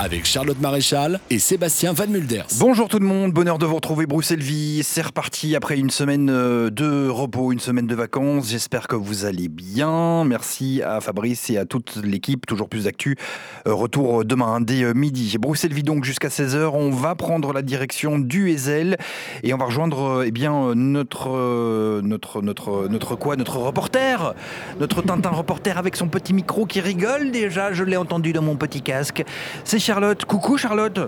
avec Charlotte Maréchal et Sébastien Van Mulders. Bonjour tout le monde, bonheur de vous retrouver Bruxelles Vie. C'est reparti après une semaine euh, de repos, une semaine de vacances. J'espère que vous allez bien. Merci à Fabrice et à toute l'équipe. Toujours plus d'actu. Euh, Retour demain dès euh, midi. Bruxelles Vie donc jusqu'à 16h. On va prendre la direction du Ezel et on va rejoindre euh, eh bien notre euh, notre notre notre quoi Notre reporter, notre Tintin reporter avec son petit micro qui rigole déjà. Je l'ai entendu dans mon petit casque. C'est Charlotte. Coucou Charlotte.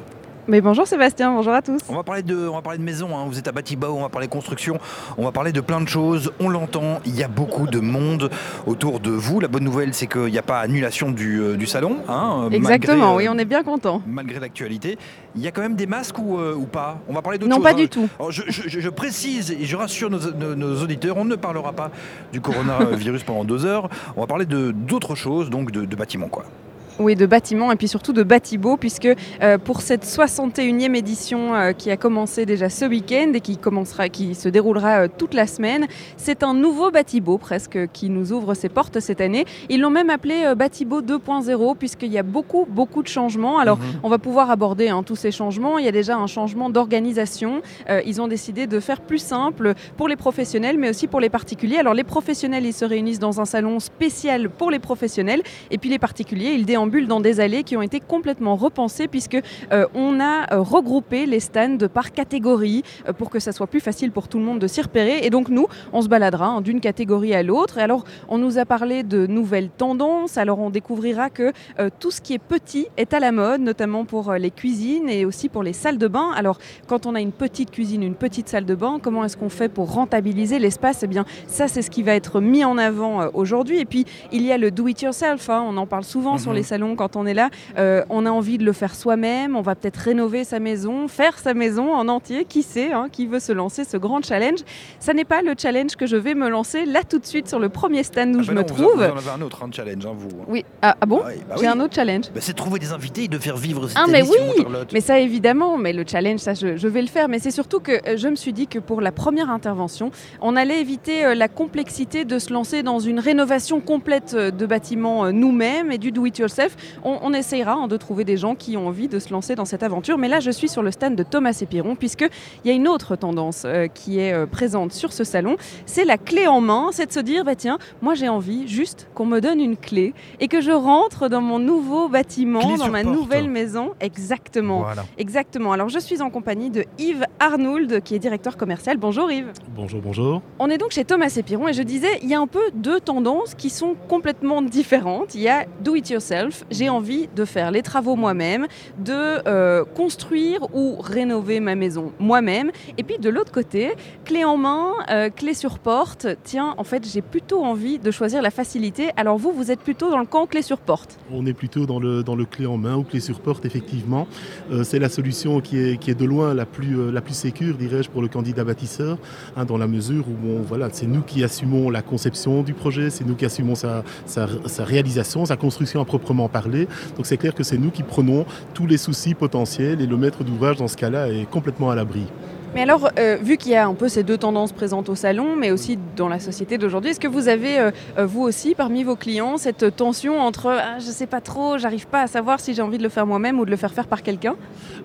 Mais bonjour Sébastien, bonjour à tous. On va parler de, on va parler de maison. hein. Vous êtes à Batibao, on va parler construction, on va parler de plein de choses. On l'entend, il y a beaucoup de monde autour de vous. La bonne nouvelle, c'est qu'il n'y a pas annulation du, euh, du salon. hein, Exactement, malgré, oui, on est bien content. Malgré l'actualité, il y a quand même des masques ou, euh, ou pas? On va parler d'autre Non, pas hein. du tout. Alors, je, je- je précise et je rassure nos, nos- nos auditeurs, on ne parlera pas du coronavirus pendant deux heures. On va parler de d'autres choses, donc de, de bâtiments, quoi. Oui, de bâtiments et puis surtout de Batibo, puisque euh, pour cette 61e édition euh, qui a commencé déjà ce week-end et qui, commencera, qui se déroulera euh, toute la semaine, c'est un nouveau Batibo presque qui nous ouvre ses portes cette année. Ils l'ont même appelé Batibo 2.0, puisqu'il y a beaucoup, beaucoup de changements. Alors, Mhm. On va pouvoir aborder hein, tous ces changements. Il y a déjà un changement d'organisation. Ils ont décidé de faire plus simple pour les professionnels, mais aussi pour les particuliers. Alors les professionnels, ils se réunissent dans un salon spécial pour les professionnels, et puis les particuliers, ils déambulent dans des allées qui ont été complètement repensées, puisque euh, on a euh, regroupé les stands par catégorie euh, pour que ça soit plus facile pour tout le monde de s'y repérer. Et donc nous, on se baladera hein, d'une catégorie à l'autre. Et alors, on nous a parlé de nouvelles tendances. Alors on découvrira que tout ce qui est petit est à la mode, notamment pour les cuisines et aussi pour les salles de bain. Alors, quand on a une petite cuisine, une petite salle de bain, comment est-ce qu'on fait pour rentabiliser l'espace? Eh bien, ça, c'est ce qui va être mis en avant aujourd'hui. Et puis, il y a le do-it-yourself. hein. On en parle souvent sur Mhm. les salons quand on est là. Euh, on a envie de le faire soi-même. On va peut-être rénover sa maison, faire sa maison en entier. Qui sait hein, Qui veut se lancer ce grand challenge Ça n'est pas le challenge que je vais me lancer là tout de suite sur le premier stand où Ah je bah me non, vous- trouve. Vous en avez un autre, un challenge, hein, vous. Oui. Ah, ah bon Ah oui, bah J'ai oui. un autre challenge. Bah, c'est de trouver des invités et de faire vivre cette Ah, mais émission, oui Charlotte. Mais ça évidemment, mais le challenge, ça je, je vais le faire. Mais c'est surtout que euh, je me suis dit que pour la première intervention, on allait éviter euh, la complexité de se lancer dans une rénovation complète de bâtiments euh, nous-mêmes et du do-it-yourself. On, on essayera hein, de trouver des gens qui ont envie de se lancer dans cette aventure. Mais là, je suis sur le stand de Thomas Épiron, puisqu'il y a une autre tendance euh, qui est euh, présente sur ce salon. C'est la clé en main. C'est de se dire, bah tiens, moi j'ai envie juste qu'on me donne une clé et que je rentre dans mon nouveau bâtiment, Clé dans ma porte. nouvelle maison. Exactement. Voilà. Exactement. Alors, je suis en compagnie de Yves Arnould, qui est directeur commercial. Bonjour Yves. Bonjour, bonjour. On est donc chez Thomas Épiron et je disais, il y a un peu deux tendances qui sont complètement différentes. Il y a do it yourself, j'ai envie de faire les travaux moi-même, de euh, construire ou rénover ma maison moi-même. Et puis de l'autre côté, clé en main, euh, clé sur porte. Tiens, en fait, j'ai plutôt envie de choisir la facilité. Alors vous, vous êtes plutôt dans le camp clé sur porte. On est plutôt dans le, dans le clé en main ou clé sur porte, effectivement. Euh, c'est la solution qui est, qui est de loin la plus, plus sécure, dirais-je, pour le candidat bâtisseur, hein, dans la mesure où voilà, c'est nous qui assumons la conception du projet, c'est nous qui assumons sa, sa réalisation, sa construction à proprement parler. Donc c'est clair que c'est nous qui prenons tous les soucis potentiels et le maître d'ouvrage, dans ce cas-là, est complètement à l'abri. Mais alors, euh, vu qu'il y a un peu ces deux tendances présentes au salon, mais aussi dans la société d'aujourd'hui, est-ce que vous avez, euh, euh, vous aussi, parmi vos clients, cette tension entre ah, je sais pas trop, j'arrive pas à savoir si j'ai envie de le faire moi-même ou de le faire faire par quelqu'un?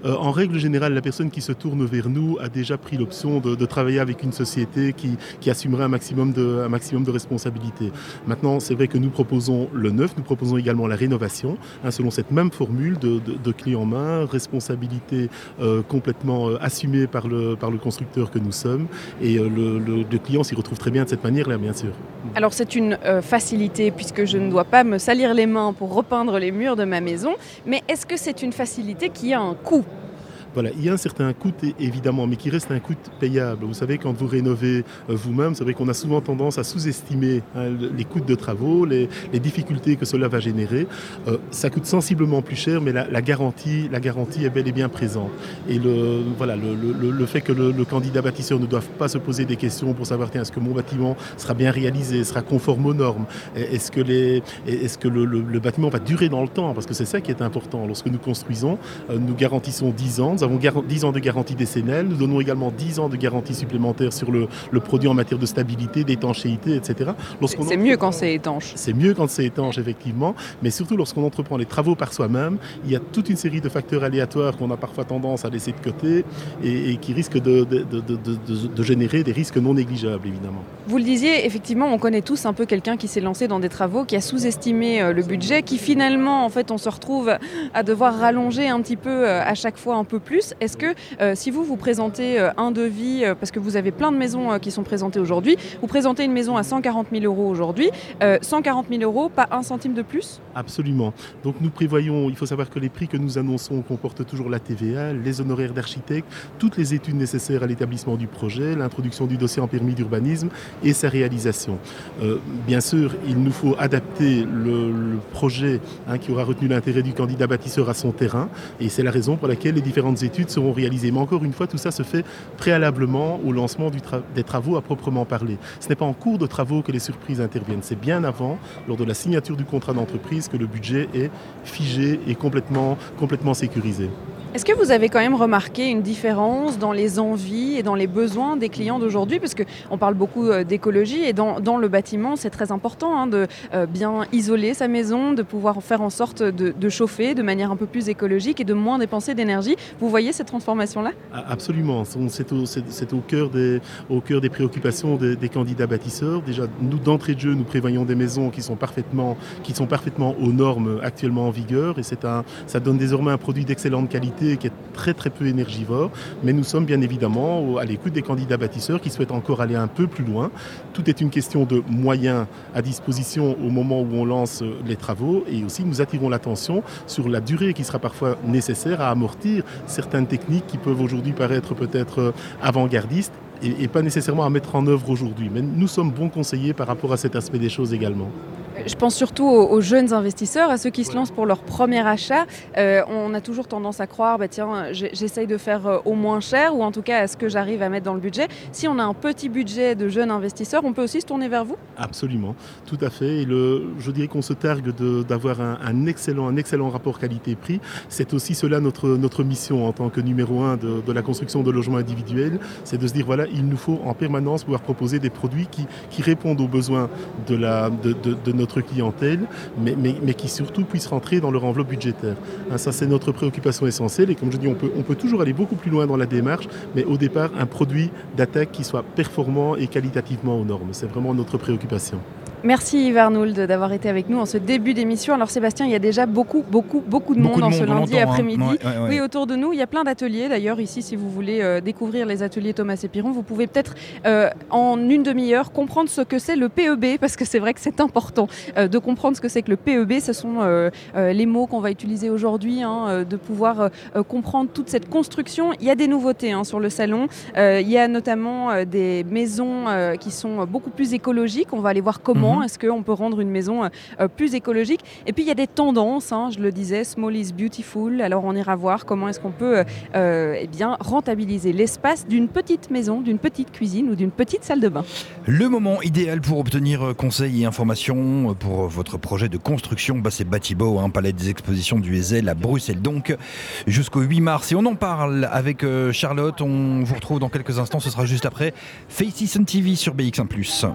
En règle générale, la personne qui se tourne vers nous a déjà pris l'option de, travailler avec une société qui, qui assumerait un maximum de, un maximum de responsabilités. Maintenant, c'est vrai que nous proposons le neuf, nous proposons également la rénovation, hein, selon cette même formule de, de, de clé en main, responsabilité complètement assumée par le, par le constructeur que nous sommes, et euh, le, le- client s'y retrouve très bien de cette manière-là, bien sûr. Alors, c'est une euh, facilité puisque je ne dois pas me salir les mains pour repeindre les murs de ma maison, mais est-ce que c'est une facilité qui a un coût? Il y a un certain coût évidemment, mais qui reste un coût payable. Vous savez, quand vous rénovez euh, vous-même, vous savez qu'on a souvent tendance à sous-estimer hein, le- les coûts de travaux, les, difficultés que cela va générer. Euh, ça coûte sensiblement plus cher, mais la, garantie, la garantie est bel et bien présente. Et le, voilà, le, fait que le, candidat bâtisseur ne doive pas se poser des questions pour savoir est-ce que mon bâtiment sera bien réalisé, sera conforme aux normes, est-ce que, le, bâtiment va durer dans le temps, parce que c'est ça qui est important. Lorsque nous construisons, euh, nous garantissons 10 ans, avons 10 ans de garantie décennale. Nous donnons également 10 ans de garantie supplémentaire sur le, produit en matière de stabilité, d'étanchéité, etc. C'est mieux quand c'est étanche. C'est mieux quand c'est étanche, effectivement. Mais surtout lorsqu'on entreprend les travaux par soi-même, il y a toute une série de facteurs aléatoires qu'on a parfois tendance à laisser de côté et, qui risquent de, de, générer des risques non négligeables, évidemment. Vous le disiez, effectivement, on connaît tous un peu quelqu'un qui s'est lancé dans des travaux, qui a sous-estimé euh, le budget, qui finalement, en fait, on se retrouve à devoir rallonger un petit peu euh, à chaque fois un peu plus. Est-ce que euh, si vous vous présentez un devis, parce que vous avez plein de maisons qui sont présentées aujourd'hui, vous présentez une maison à 140 000 euros aujourd'hui, 140 000 euros, pas un centime de plus? Absolument. Donc nous prévoyons, il faut savoir que les prix que nous annonçons comportent toujours la TVA, les honoraires d'architecte, toutes les études nécessaires à l'établissement du projet, l'introduction du dossier en permis d'urbanisme et sa réalisation. Euh, bien sûr, il nous faut adapter le, projet hein, qui aura retenu l'intérêt du candidat bâtisseur à son terrain et c'est la raison pour laquelle les différentes études seront réalisées. Mais encore une fois, tout ça se fait préalablement au lancement des travaux à proprement parler. Ce n'est pas en cours de travaux que les surprises interviennent, c'est bien avant, lors de la signature du contrat d'entreprise, que le budget est figé et complètement, complètement sécurisé. Est-ce que vous avez quand même remarqué une différence dans les envies et dans les besoins des clients d'aujourd'hui? Parce qu'on parle beaucoup euh, d'écologie et dans, le bâtiment, c'est très important hein, de euh, bien isoler sa maison, de pouvoir faire en sorte de, chauffer de manière un peu plus écologique et de moins dépenser d'énergie. Vous voyez cette transformation-là? Ah, Absolument. C'est au, cœur des, préoccupations des, candidats bâtisseurs. Déjà, nous, d'entrée de jeu, nous prévoyons des maisons qui sont parfaitement, qui sont parfaitement aux normes actuellement en vigueur et un, ça donne désormais un produit d'excellente qualité qui est très très peu énergivore, mais nous sommes bien évidemment à l'écoute des candidats bâtisseurs qui souhaitent encore aller un peu plus loin. Tout est une question de moyens à disposition au moment où on lance les travaux et aussi nous attirons l'attention sur la durée qui sera parfois nécessaire à amortir certaines techniques qui peuvent aujourd'hui paraître peut-être avant-gardistes et, pas nécessairement à mettre en œuvre aujourd'hui. Mais nous sommes bons conseillers par rapport à cet aspect des choses également. Je pense surtout aux, jeunes investisseurs, à ceux qui se lancent pour leur premier achat. Euh, on a toujours tendance à croire, bah, tiens, j'essaye de faire euh, au moins cher, ou en tout cas à ce que j'arrive à mettre dans le budget. Si on a un petit budget de jeunes investisseurs, on peut aussi se tourner vers vous Absolument, tout à fait. Et le, je dirais qu'on se targue d'avoir un, excellent, un excellent rapport qualité-prix. C'est aussi cela notre, notre mission en tant que numéro un de, de la construction de logements individuels, c'est de se dire, voilà, il nous faut en permanence pouvoir proposer des produits qui, répondent aux besoins de, notre clientèle, mais, qui surtout puissent rentrer dans leur enveloppe budgétaire. Hein, ça, c'est notre préoccupation essentielle. Et comme je dis, on on peut toujours aller beaucoup plus loin dans la démarche, mais au départ, un produit d'attaque qui soit performant et qualitativement aux normes. C'est vraiment notre préoccupation. Merci Yves Arnould d'avoir été avec nous en ce début d'émission. Alors Sébastien, il y a déjà beaucoup, beaucoup, beaucoup de monde en ce lundi hein. après-midi. Oui, autour de nous, il y a plein d'ateliers. D'ailleurs, ici, si vous voulez euh, découvrir les ateliers Thomas et Piron, vous pouvez peut-être euh, en une demi-heure comprendre ce que c'est le PEB, parce que c'est vrai que c'est important euh, de comprendre ce que c'est que le PEB. Ce sont les mots qu'on va utiliser aujourd'hui, hein, de pouvoir comprendre toute cette construction. Il y a des nouveautés hein, sur le salon. il y a notamment des maisons qui sont beaucoup plus écologiques. On va aller voir comment Est-ce qu'on peut rendre une maison euh, euh, plus écologique? Et puis il y a des tendances, hein, je le disais, small is beautiful. Alors on ira voir comment est-ce qu'on peut euh, eh bien, rentabiliser l'espace d'une petite maison, d'une petite cuisine ou d'une petite salle de bain. Le moment idéal pour obtenir conseils et informations pour votre projet de construction, bah, c'est Batibo, un palais des expositions du Ezel à Bruxelles. Donc jusqu'au 8 mars. Et on en parle avec Charlotte. On vous retrouve dans quelques instants. Ce sera juste après Face TV sur BX1+.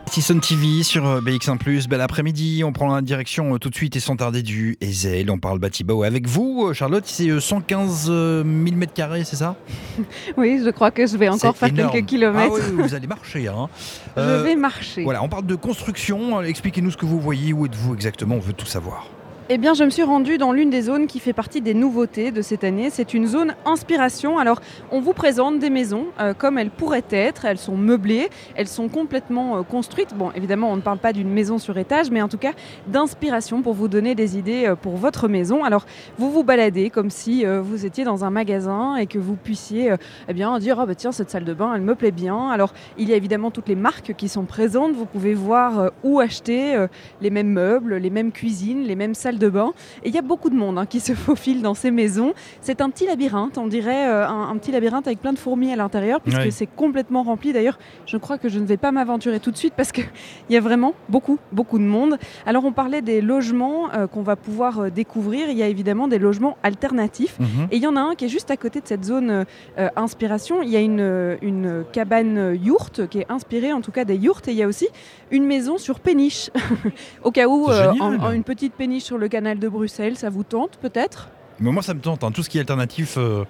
Face TV sur BX1 plus, bel après-midi. On prend la direction euh, tout de suite et sans tarder du Ezel. On parle Batibo avec vous, euh, Charlotte. C'est 115 000 mètres carrés, c'est ça? Oui, je crois que je vais encore faire quelques kilomètres. Ah oui, vous allez marcher. Hein. je vais marcher. Voilà, on parle de construction. Expliquez-nous ce que vous voyez. Où êtes-vous exactement? On veut tout savoir. Eh bien, je me suis rendue dans l'une des zones qui fait partie des nouveautés de cette année. C'est une zone inspiration. Alors, on vous présente des maisons euh, comme elles pourraient être. Elles sont meublées, elles sont complètement euh, construites. Bon, évidemment, on ne parle pas d'une maison sur étage, mais en tout cas d'inspiration pour vous donner des idées euh, pour votre maison. Alors, vous vous baladez comme si vous étiez dans un magasin et que vous puissiez eh bien, dire oh, bah, tiens, cette salle de bain, elle me plaît bien. Alors, il y a évidemment toutes les marques qui sont présentes. Vous pouvez voir où acheter les mêmes meubles, les mêmes cuisines, les mêmes salles salle de bain. Et il y a beaucoup de monde hein, qui se faufile dans ces maisons. C'est un petit labyrinthe, on dirait euh, un, un petit labyrinthe avec plein de fourmis à l'intérieur, puisque c'est complètement rempli. D'ailleurs, je crois que je ne vais pas m'aventurer tout de suite parce qu'il y a vraiment beaucoup, beaucoup de monde. Alors, on parlait des logements euh, qu'on va pouvoir euh, découvrir. Il y a évidemment des logements alternatifs. Mhm. Et il y en a un qui est juste à côté de cette zone inspiration. Il y a une, une cabane yourte qui est inspirée en tout cas des yourtes. Et il y a aussi une maison sur péniche. Au cas où, en- en une petite péniche sur le canal de Bruxelles, ça vous tente peut-être? Mais moi, ça me tente. hein. Tout ce qui est alternatif, euh,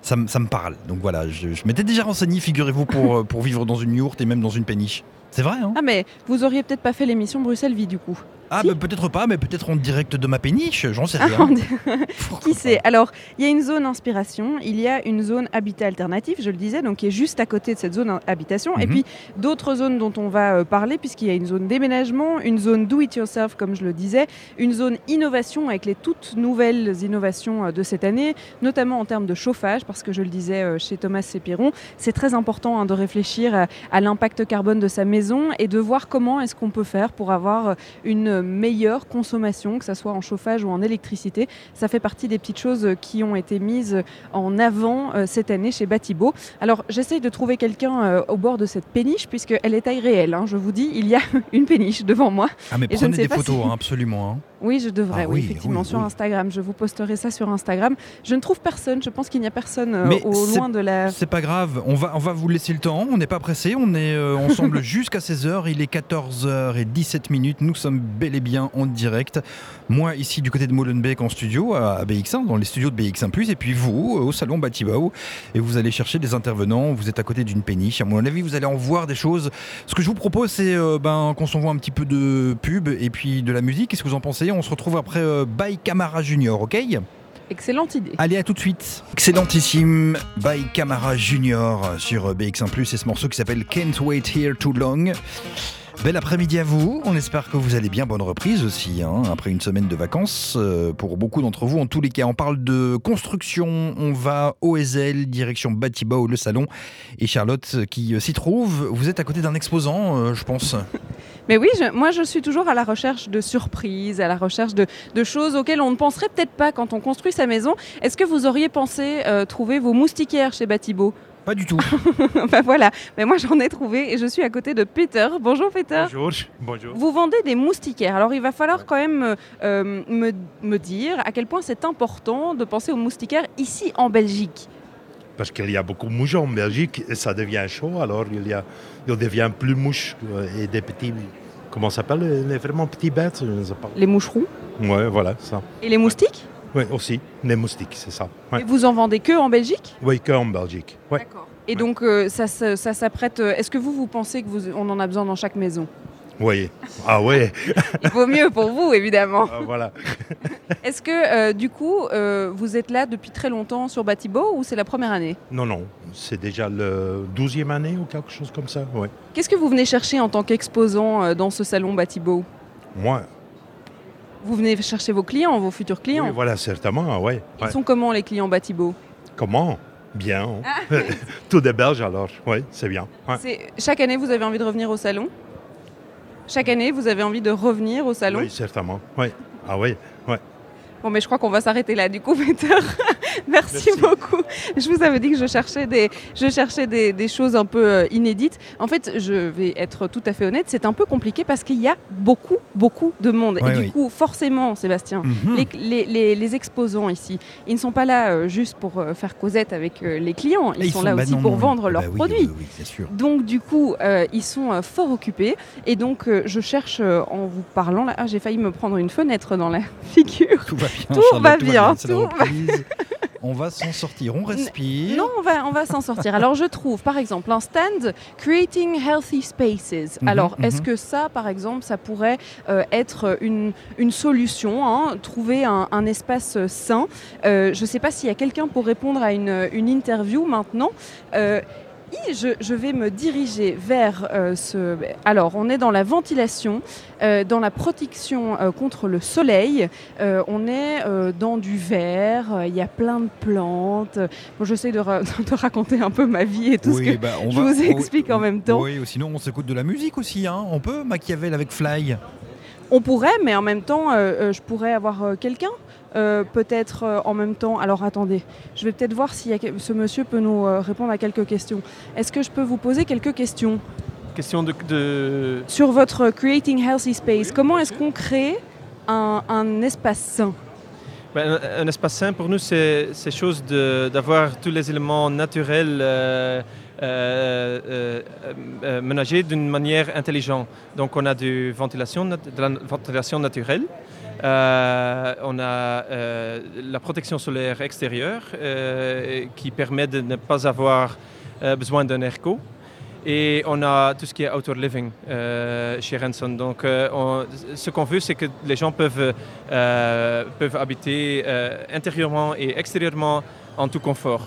ça, me- ça me parle. Donc voilà, je, je m'étais déjà renseigné, figurez-vous, pour, euh, pour vivre dans une yourte et même dans une péniche. C'est vrai, hein? Ah mais vous auriez peut-être pas fait l'émission Bruxelles Vie du coup. Ah, Si. bah, peut-être pas, mais peut-être en direct de ma péniche, j'en sais Ah, rien. Qui sait? Alors, il y a une zone inspiration, il y a une zone habitat alternatif, je le disais, donc qui est juste à côté de cette zone habitation, et Mhm. puis d'autres zones dont on va euh, parler, puisqu'il y a une zone déménagement, une zone do-it-yourself, comme je le disais, une zone innovation avec les toutes nouvelles innovations euh, de cette année, notamment en termes de chauffage, parce que je le disais euh, chez Thomas Sépiron, c'est très important hein, de réfléchir à, à l'impact carbone de sa maison et de voir comment est-ce qu'on peut faire pour avoir euh, une meilleure consommation, que ce soit en chauffage ou en électricité. Ça fait partie des petites choses qui ont été mises en avant euh, cette année chez Batibo. Alors j'essaye de trouver quelqu'un euh, au bord de cette péniche, puisqu'elle est taille réelle. hein. Je vous dis, il y a une péniche devant moi. Ah, mais Et je ne prenez sais des pas photos, si- hein, absolument. hein. Oui, je devrais, Ah oui, oui, effectivement, oui, sur. Instagram. Je vous posterai ça sur Instagram. Je ne trouve personne, je pense qu'il n'y a personne euh, Mais au loin de la... C'est pas grave, on va, on va vous laisser le temps, on n'est pas pressé, on est euh, ensemble jusqu'à 16h, il est 14h17 minutes, nous sommes bel et bien en direct. Moi ici du côté de Molenbeek en studio à BX1, dans les studios de BX1+, et puis vous euh, au salon Batibao, et vous allez chercher des intervenants, vous êtes à côté d'une péniche, à mon avis vous allez en voir des choses. Ce que je vous propose c'est euh, ben, qu'on s'envoie un petit peu de pub et puis de la musique, qu'est-ce que vous en pensez? On se retrouve après euh, By Camara Junior, ok? Excellente idée. Allez, à tout de suite. Excellentissime by Camara Junior sur BX1+, et ce morceau qui s'appelle Can't Wait Here Too Long. Bel après-midi à vous, on espère que vous allez bien, bonne reprise aussi, hein, après une semaine de vacances, euh, pour beaucoup d'entre vous. En tous les cas, on parle de construction, on va au Ezel, direction Batibao, le salon, et Charlotte qui euh, s'y trouve, vous êtes à côté d'un exposant, euh, je pense. Mais oui, moi je suis toujours à la recherche de surprises, à la recherche de, choses auxquelles on ne penserait peut-être pas quand on construit sa maison. Est-ce que vous auriez pensé trouver vos moustiquaires chez Batibo? Pas du tout. Ben voilà, mais moi j'en ai trouvé et je suis à côté de Peter. Bonjour Peter. Bonjour, bonjour. Vous vendez des moustiquaires. Alors il va falloir quand même euh, euh, me, me dire à quel point c'est important de penser aux moustiquaires ici en Belgique. Parce qu'il y a beaucoup de mouches en Belgique et ça devient chaud, alors il, y a, il devient plus mouche et des petits. Comment ça s'appelle les, vraiment petits bêtes je ne sais pas. Les moucherons Ouais, voilà, ça. et les moustiques? Oui, aussi, les moustiques, c'est ça. Ouais. Et vous en vendez que en Belgique? Oui, qu'en Belgique. Ouais. D'accord. Et donc euh, ça, ça s'apprête. euh, Est-ce que vous vous pensez que vous, on en a besoin dans chaque maison? Oui. Ah ouais, Il vaut mieux pour vous évidemment. ah, voilà. Est-ce que euh, du coup vous êtes là depuis très longtemps sur Batibo ou c'est la première année? Non, non, c'est déjà le 12e année ou quelque chose comme ça. Ouais. Qu'est-ce que vous venez chercher en tant qu'exposant dans ce salon Batibo Moi, Vous venez chercher vos clients, vos futurs clients. oui, voilà, certainement, ouais. Ils ouais. sont comment les clients Batibo? Comment? Bien. hein. Tout des Belges alors, oui, c'est bien. Ouais. Chaque année vous avez envie de revenir au salon? Chaque année vous avez envie de revenir au salon? Oui, certainement. Oui. Ah oui, Bon, mais je crois qu'on va s'arrêter là, du coup, Peter. Merci, Merci. beaucoup. Je vous avais dit que je cherchais des, je cherchais des, des choses un peu euh, inédites. En fait, je vais être tout à fait honnête, c'est un peu compliqué parce qu'il y a beaucoup, beaucoup de monde. Ouais, Et du coup, forcément, Sébastien, Mhm. les, les- les- les exposants ici, ils ne sont pas là euh, juste pour euh, faire causette avec euh, les clients, ils, sont, là bah aussi non, pour non, vendre bah leurs oui, produits. Oui, sûr. Donc du coup, ils sont fort occupés et donc je cherche en vous parlant là, ah, j'ai failli me prendre une fenêtre dans la figure. Tout va bien. Tout Charlotte, va bien, tout va-. On va s'en sortir, on respire. Non, on va, on va s'en sortir. Alors, je trouve, par exemple, un stand Creating Healthy Spaces. Mhm, Alors, est-ce mhm. que ça, par exemple, ça pourrait euh, être une, une solution, hein, trouver un, un espace sain? Euh, Je ne sais pas s'il y a quelqu'un pour répondre à une, une interview maintenant. Euh, je, je vais me diriger vers euh, ce. Alors, on est dans la ventilation, euh, dans la protection euh, contre le soleil. On est dans du verre. Il y a plein de plantes. Bon, j'essaie de, ra- de raconter un peu ma vie et tout ce Oui, que. bah, on je va- vous oh, explique en même temps. Oui, ou sinon on s'écoute de la musique aussi. Hein. On peut Machiavel avec Fly. On pourrait, mais en même temps, je pourrais avoir quelqu'un. Euh, peut-être euh, en même temps. Alors attendez, je vais peut-être voir si ce monsieur peut nous euh, répondre à quelques questions. Est-ce que je peux vous poser quelques questions? Question de, de- sur votre Creating Healthy Space Comment est-ce qu'on crée un, un espace sain? Ben, un, un espace sain pour nous, c'est c'est chose de- d'avoir tous les éléments naturels euh, euh, euh, euh, d'une manière intelligente. Donc on a ventilation, nat- de la ventilation naturelle. Euh, on a euh, la protection solaire extérieure euh, qui permet de ne pas avoir besoin d'un airco. Et on a tout ce qui est outdoor living chez Renson. Donc, on- ce qu'on veut, c'est que les gens peuvent, peuvent habiter intérieurement et extérieurement en tout confort.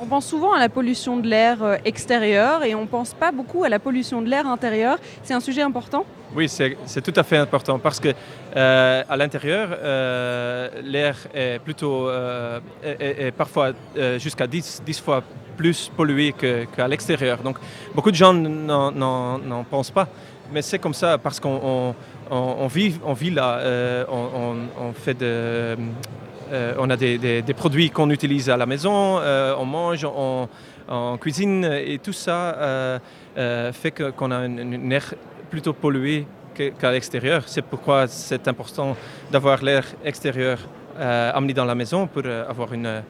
On pense souvent à la pollution de l'air euh, extérieur et on ne pense pas beaucoup à la pollution de l'air intérieur. C'est un sujet important Oui, c'est tout à fait important parce que euh, à l'intérieur, euh, l'air est plutôt euh, est, parfois jusqu'à 10, 10 fois plus pollué qu'à l'extérieur. Donc, beaucoup de gens n'en- pensent pas. Mais c'est comme ça parce qu'on on, on- vit, là, on, fait de, on a des, des- produits qu'on utilise à la maison, on mange, on, cuisine et tout ça fait qu'on a un, un air plutôt pollué qu'à l'extérieur. C'est pourquoi c'est important d'avoir l'air extérieur euh, amené dans la maison pour euh, avoir une,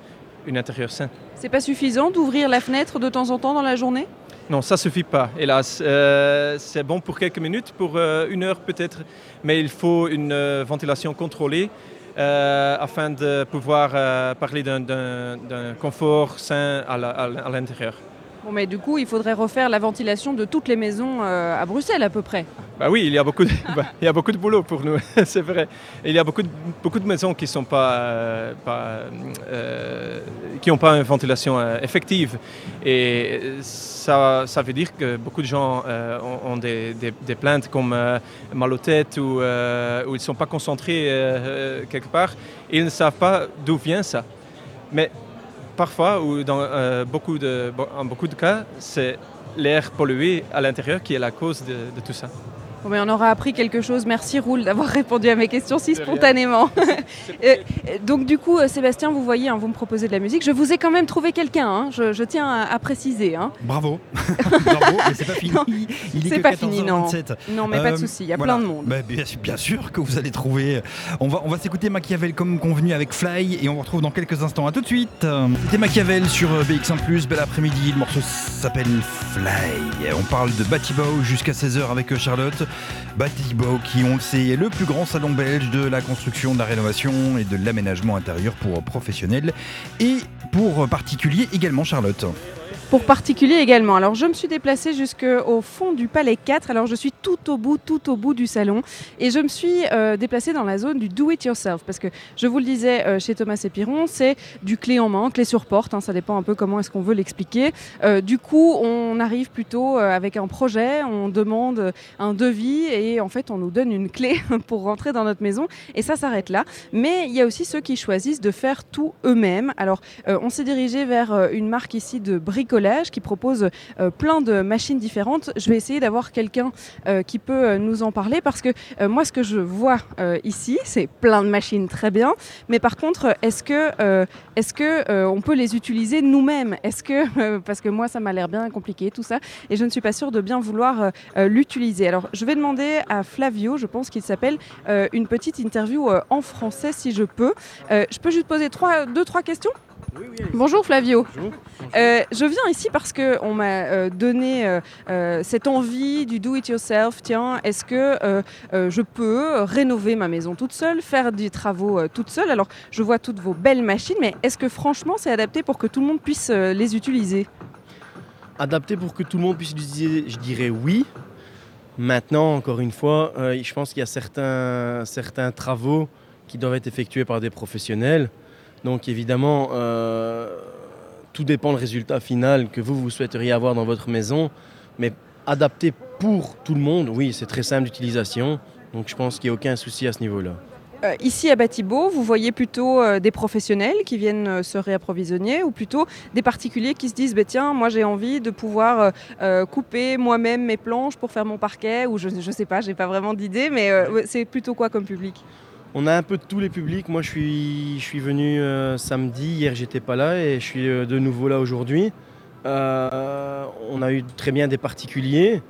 une intérieur sain. C'est pas suffisant d'ouvrir la fenêtre de temps en temps dans la journée? Non, ça suffit pas, hélas. Euh, c'est bon pour quelques minutes, pour euh, une heure peut-être, mais il faut une euh, ventilation contrôlée euh, afin de pouvoir euh, parler d'un- confort sain à l'intérieur. Bon, mais du coup, il faudrait refaire la ventilation de toutes les maisons euh, à Bruxelles à peu près. Bah oui, il y a beaucoup de, bah, il y a beaucoup de boulot pour nous, c'est vrai. Il y a beaucoup de, beaucoup de maisons qui sont pas, euh, euh, n'ont pas une ventilation effective. Et ça, ça veut dire que beaucoup de gens ont, des, plaintes comme mal aux têtes ou, ils ne sont pas concentrés quelque part ils ne savent pas d'où vient ça. Mais parfois, ou dans euh, beaucoup de, en beaucoup de cas, c'est l'air pollué à l'intérieur qui est la cause de, de tout ça. Bon, mais on aura appris quelque chose. Merci Roule d'avoir répondu à mes questions si spontanément. Euh, euh, donc du coup, euh, Sébastien, vous voyez, hein, vous me proposez de la musique. Je vous ai quand même trouvé quelqu'un, hein, je, je tiens à, à préciser. hein. Bravo. Bravo, mais c'est pas fini. Non, Il est c'est que pas fini, non. 14h27. Non, mais pas de souci, il y a voilà. plein de monde. Bah, bien, bien sûr que vous allez trouver. On va, on va s'écouter Machiavel comme convenu avec Fly et on vous retrouve dans quelques instants. À tout de suite. C'était Machiavel sur euh, BX1+, bel après-midi. Le morceau s'appelle Fly. On parle de Batibao jusqu'à 16h avec Charlotte. Batibao qui, on le sait, est le plus grand salon belge de la construction, de la rénovation et de l'aménagement intérieur pour professionnels et pour particuliers également, Charlotte. Pour particulier également. Alors je me suis déplacée jusqu'au fond du Palais 4. Alors je suis tout au bout, tout au bout du salon. Et je me suis euh, déplacée dans la zone du do it yourself. Parce que je vous le disais euh, chez Thomas et Piron, c'est du clé en main, clé sur porte. hein, ça dépend un peu comment est-ce qu'on veut l'expliquer. Euh, du coup, on arrive plutôt euh, avec un projet, on demande un devis et en fait on nous donne une clé pour rentrer dans notre maison. Et ça s'arrête là. Mais il y a aussi ceux qui choisissent de faire tout eux-mêmes. Alors on s'est dirigé vers une marque ici de bricolage qui propose euh, plein de machines différentes. Je vais essayer d'avoir quelqu'un euh, qui peut euh, nous en parler parce que moi, ce que je vois ici, c'est plein de machines très bien. Mais par contre, est-ce que, est-ce que on peut les utiliser nous-mêmes? Est-ce que parce que moi, ça m'a l'air bien compliqué tout ça, et je ne suis pas sûre de bien vouloir l'utiliser. Alors, je vais demander à Flavio, je pense qu'il s'appelle, une petite interview en français si je peux. Je peux juste poser trois, deux, trois questions? Bonjour Flavio. Euh, je viens ici parce que on m'a euh, donné euh, cette envie du do it yourself. Tiens, est-ce que je peux rénover ma maison toute seule, faire des travaux toute seule? Alors, je vois toutes vos belles machines, mais est-ce que franchement, c'est adapté pour que tout le monde puisse les utiliser? Adapté pour que tout le monde puisse l'utiliser, je dirais oui. Maintenant, encore une fois, je pense qu'il y a certains, certains travaux qui doivent être effectués par des professionnels. Donc évidemment, euh, tout dépend du résultat final que vous, vous souhaiteriez avoir dans votre maison. Mais adapté pour tout le monde, oui, c'est très simple d'utilisation. Donc je pense qu'il n'y a aucun souci à ce niveau-là. Euh, ici à Batibo, vous voyez plutôt euh, des professionnels qui viennent euh, se réapprovisionner ou plutôt des particuliers qui se disent bah, tiens, moi j'ai envie de pouvoir couper moi-même mes planches pour faire mon parquet ou je ne sais pas, j'ai pas vraiment d'idée, mais c'est plutôt quoi comme public? On a un peu tous les publics. Moi, je suis, je venu euh, samedi. Hier, j'étais pas là et je suis euh, de nouveau là aujourd'hui. Euh, on a eu très bien des particuliers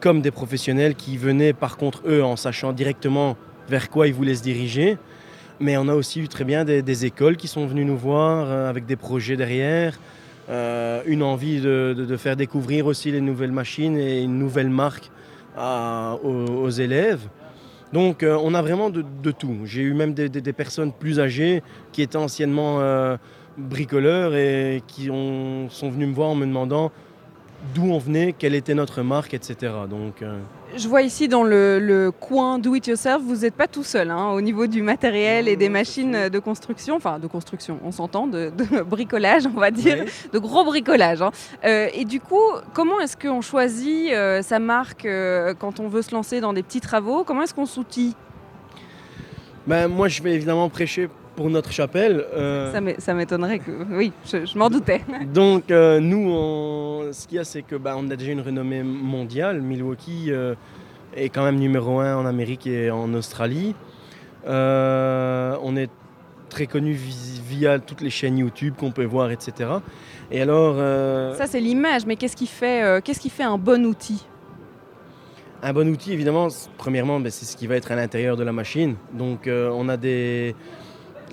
comme des professionnels qui venaient, par contre, eux, en sachant directement vers quoi ils voulaient se diriger. Mais on a aussi eu très bien des, écoles qui sont venues nous voir avec des projets derrière, une envie de, faire découvrir aussi les nouvelles machines et une nouvelle marque aux élèves. Donc euh, on a vraiment de, tout. J'ai eu même des, personnes plus âgées qui étaient anciennement euh, bricoleurs et qui ont- sont venues me voir en me demandant d'où on venait, quelle était notre marque, etc. Donc euh, Je vois ici dans le, le coin do it yourself, vous n'êtes pas tout seul hein, au niveau du matériel et des machines de construction, enfin de construction, on s'entend, de, de bricolage, on va dire, de gros bricolage. hein. Euh, et du coup, comment est-ce qu'on choisit euh, sa marque quand on veut se lancer dans des petits travaux? Comment est-ce qu'on s'outille? Ben, moi je vais évidemment prêcher pour notre chapelle. euh, Ça m'é- Ça m'étonnerait que... Oui, je, je m'en doutais. Donc euh, nous, on- ce qu'il y a, c'est que bah, on a déjà une renommée mondiale. Milwaukee euh, est quand même numéro un en Amérique et en Australie. On est très connu vi- via toutes les chaînes YouTube qu'on peut voir, etc. Et alors, Ça, c'est l'image, mais qu'est-ce qui, fait, qu'est-ce qui fait un bon outil? Un bon outil, évidemment, premièrement, ben, c'est ce qui va être à l'intérieur de la machine. Donc on a des...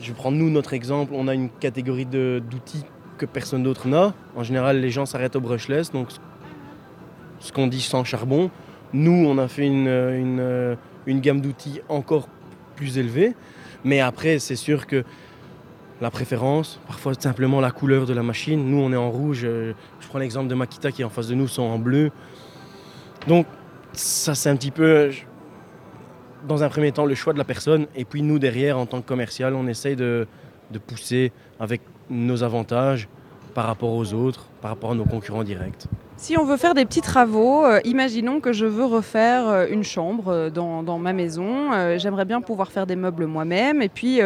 Je prendre nous notre exemple, on a une catégorie d'outils que personne d'autre n'a. En général, les gens s'arrêtent au brushless, donc ce- qu'on dit sans charbon. Nous, on a fait une, une, gamme d'outils encore plus élevée. Mais après, c'est sûr que la préférence, parfois simplement la couleur de la machine. Nous, on est en rouge. euh, Je prends l'exemple de Makita qui est en face de nous, sont en bleu. Donc, ça, c'est un petit peu, dans un premier temps, le choix de la personne. Et puis, nous, derrière, en tant que commercial, on essaye de, de pousser avec nos avantages par rapport aux autres, par rapport à nos concurrents directs. Si on veut faire des petits travaux, euh, imaginons que je veux refaire euh, une chambre euh, dans, dans ma maison. J'aimerais bien pouvoir faire des meubles moi-même et puis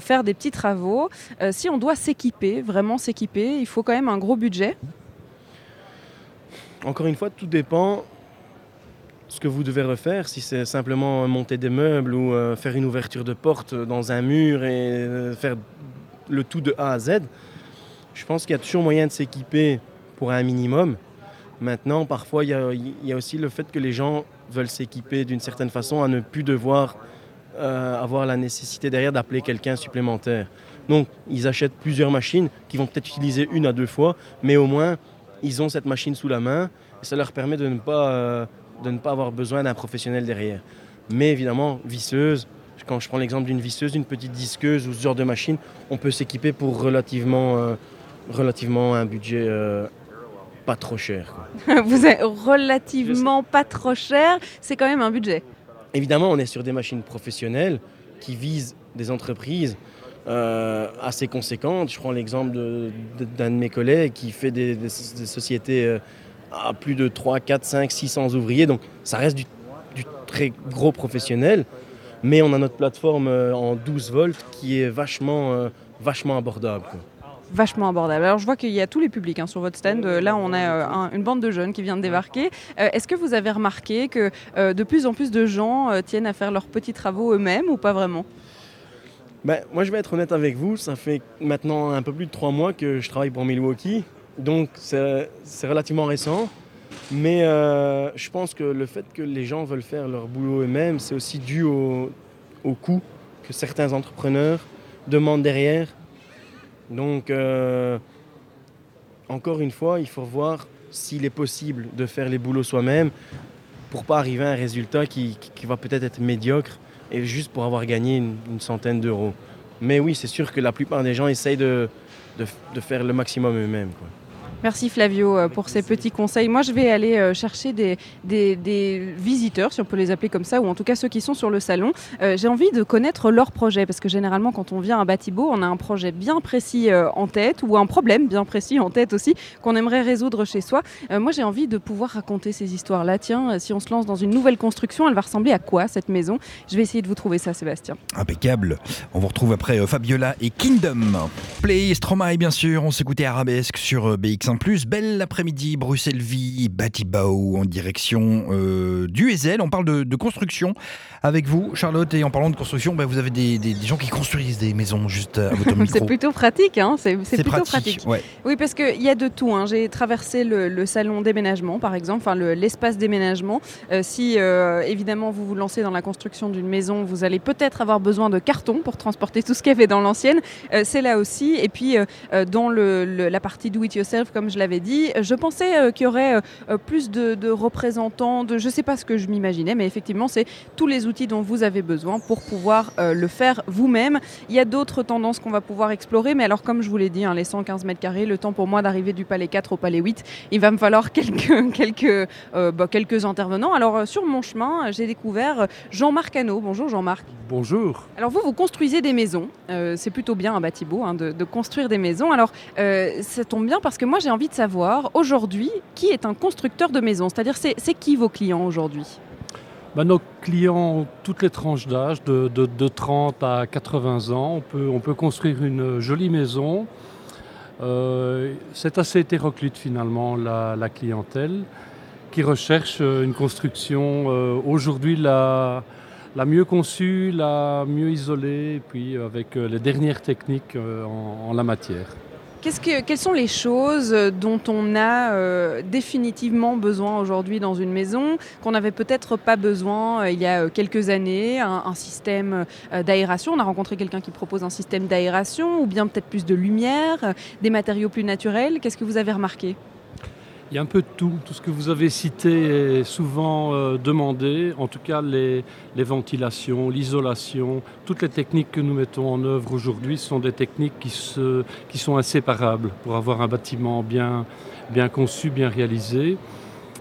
faire des petits travaux. Si on doit s'équiper, vraiment s'équiper, il faut quand même un gros budget. Encore une fois, tout dépend ce que vous devez refaire. Si c'est simplement monter des meubles ou euh, faire une ouverture de porte dans un mur et euh, faire le tout de A à Z, je pense qu'il y a toujours moyen de s'équiper pour un minimum. Maintenant, parfois, il y, a, aussi le fait que les gens veulent s'équiper d'une certaine façon à ne plus devoir euh, avoir la nécessité derrière d'appeler quelqu'un supplémentaire. Donc, ils achètent plusieurs machines qui vont peut-être utiliser une à deux fois, mais au moins, ils ont cette machine sous la main et ça leur permet de ne pas, de ne pas avoir besoin d'un professionnel derrière. Mais évidemment, visseuse, quand je prends l'exemple d'une visseuse, d'une petite disqueuse ou ce genre de machine, on peut s'équiper pour relativement, euh, relativement un budget euh, pas trop cher. quoi. Vous êtes relativement pas trop cher, c'est quand même un budget. Évidemment, on est sur des machines professionnelles qui visent des entreprises euh, assez conséquentes. Je prends l'exemple de- de- d'un de, mes collègues qui fait des, des- des sociétés à plus de 3, 4, 5, 600 ouvriers. Donc ça reste du, du très gros professionnel. Mais on a notre plateforme euh, en 12 volts qui est vachement, euh, vachement abordable. quoi. Vachement abordable. Alors je vois qu'il y a tous les publics hein, sur votre stand. Euh, Là, on a euh, un- une bande de jeunes qui vient de débarquer. Euh, Est-ce que vous avez remarqué que de plus en plus de gens tiennent à faire leurs petits travaux eux-mêmes ou pas vraiment? Ben, moi, je vais être honnête avec vous. Ça fait maintenant un peu plus de trois mois que je travaille pour Milwaukee. Donc, c'est relativement récent. Mais euh, je pense que le fait que les gens veulent faire leur boulot eux-mêmes, c'est aussi dû au, coût que certains entrepreneurs demandent derrière. Donc, euh, encore une fois, il faut voir s'il est possible de faire les boulots soi-même pour pas arriver à un résultat qui, va peut-être être médiocre et juste pour avoir gagné une, centaine d'euros. Mais oui, c'est sûr que la plupart des gens essayent de faire le maximum eux-mêmes. Merci Flavio euh, pour ces petits conseils. Moi, je vais aller euh, chercher des, visiteurs, si on peut les appeler comme ça, ou en tout cas ceux qui sont sur le salon. Euh, J'ai envie de connaître leur projet, parce que généralement, quand on vient à Batibo, on a un projet bien précis en tête, ou un problème bien précis en tête aussi, qu'on aimerait résoudre chez soi. Moi, j'ai envie de pouvoir raconter ces histoires-là. Tiens, si on se lance dans une nouvelle construction, elle va ressembler à quoi cette maison? Je vais essayer de vous trouver ça, Sébastien. Impeccable. On vous retrouve après Fabiola et Kingdom. Play, Stromae, bien sûr. On s'écoutait Arabesque sur euh, BX1+. Belle après-midi, Bruxelles-Vie, Batibao en direction euh, du Ezel. On parle de, de, construction avec vous, Charlotte. Et en parlant de construction, bah, vous avez des, des, des, gens qui construisent des maisons juste à votre micro. c'est plutôt pratique, hein c'est plutôt pratique. pratique. Ouais. Oui, parce qu'il y a de tout. Hein. J'ai traversé le, le, salon déménagement, par exemple, enfin l'espace le, déménagement. Euh, si euh, évidemment vous vous lancez dans la construction d'une maison, vous allez peut-être avoir besoin de carton pour transporter tout ce qu'il y avait dans l'ancienne. C'est là aussi. Et puis dans le, la partie do it yourself, comme je l'avais dit, je pensais qu'il y aurait plus de, de, représentants, de je ne sais pas ce que je m'imaginais, mais effectivement, c'est tous les outils dont vous avez besoin pour pouvoir le faire vous-même. Il y a d'autres tendances qu'on va pouvoir explorer, mais alors comme je vous l'ai dit, hein, les 115 mètres carrés, le temps pour moi d'arriver du palais 4 au palais 8, il va me falloir quelques, quelques, euh, bah, quelques intervenants. Alors euh, sur mon chemin, j'ai découvert Jean-Marc Hano. Bonjour Jean-Marc. Bonjour. Alors vous, vous construisez des maisons. Euh, c'est plutôt bien à Batibo hein, de, de, construire des maisons. Alors ça tombe bien parce que moi j'ai envie de savoir aujourd'hui qui est un constructeur de maisons? C'est-à-dire c'est qui vos clients aujourd'hui? Ben, nos clients ont toutes les tranches d'âge, de, de, de, 30 à 80 ans. On peut, on peut construire une jolie maison. Euh, c'est assez hétéroclite finalement la, clientèle qui recherche une construction euh, aujourd'hui la, la, mieux conçue, la mieux isolée, et puis avec les dernières techniques euh, en la matière. Que, quelles sont les choses dont on a euh, définitivement besoin aujourd'hui dans une maison, qu'on n'avait peut-être pas besoin euh, il y a quelques années Un, système euh, d'aération, on a rencontré quelqu'un qui propose un système d'aération, ou bien peut-être plus de lumière, euh, des matériaux plus naturels. Qu'est-ce que vous avez remarqué? Il y a un peu de tout. Tout ce que vous avez cité est souvent euh, demandé. En tout cas, les, ventilations, l'isolation, toutes les techniques que nous mettons en œuvre aujourd'hui sont des techniques qui, sont inséparables pour avoir un bâtiment bien, bien conçu, bien réalisé.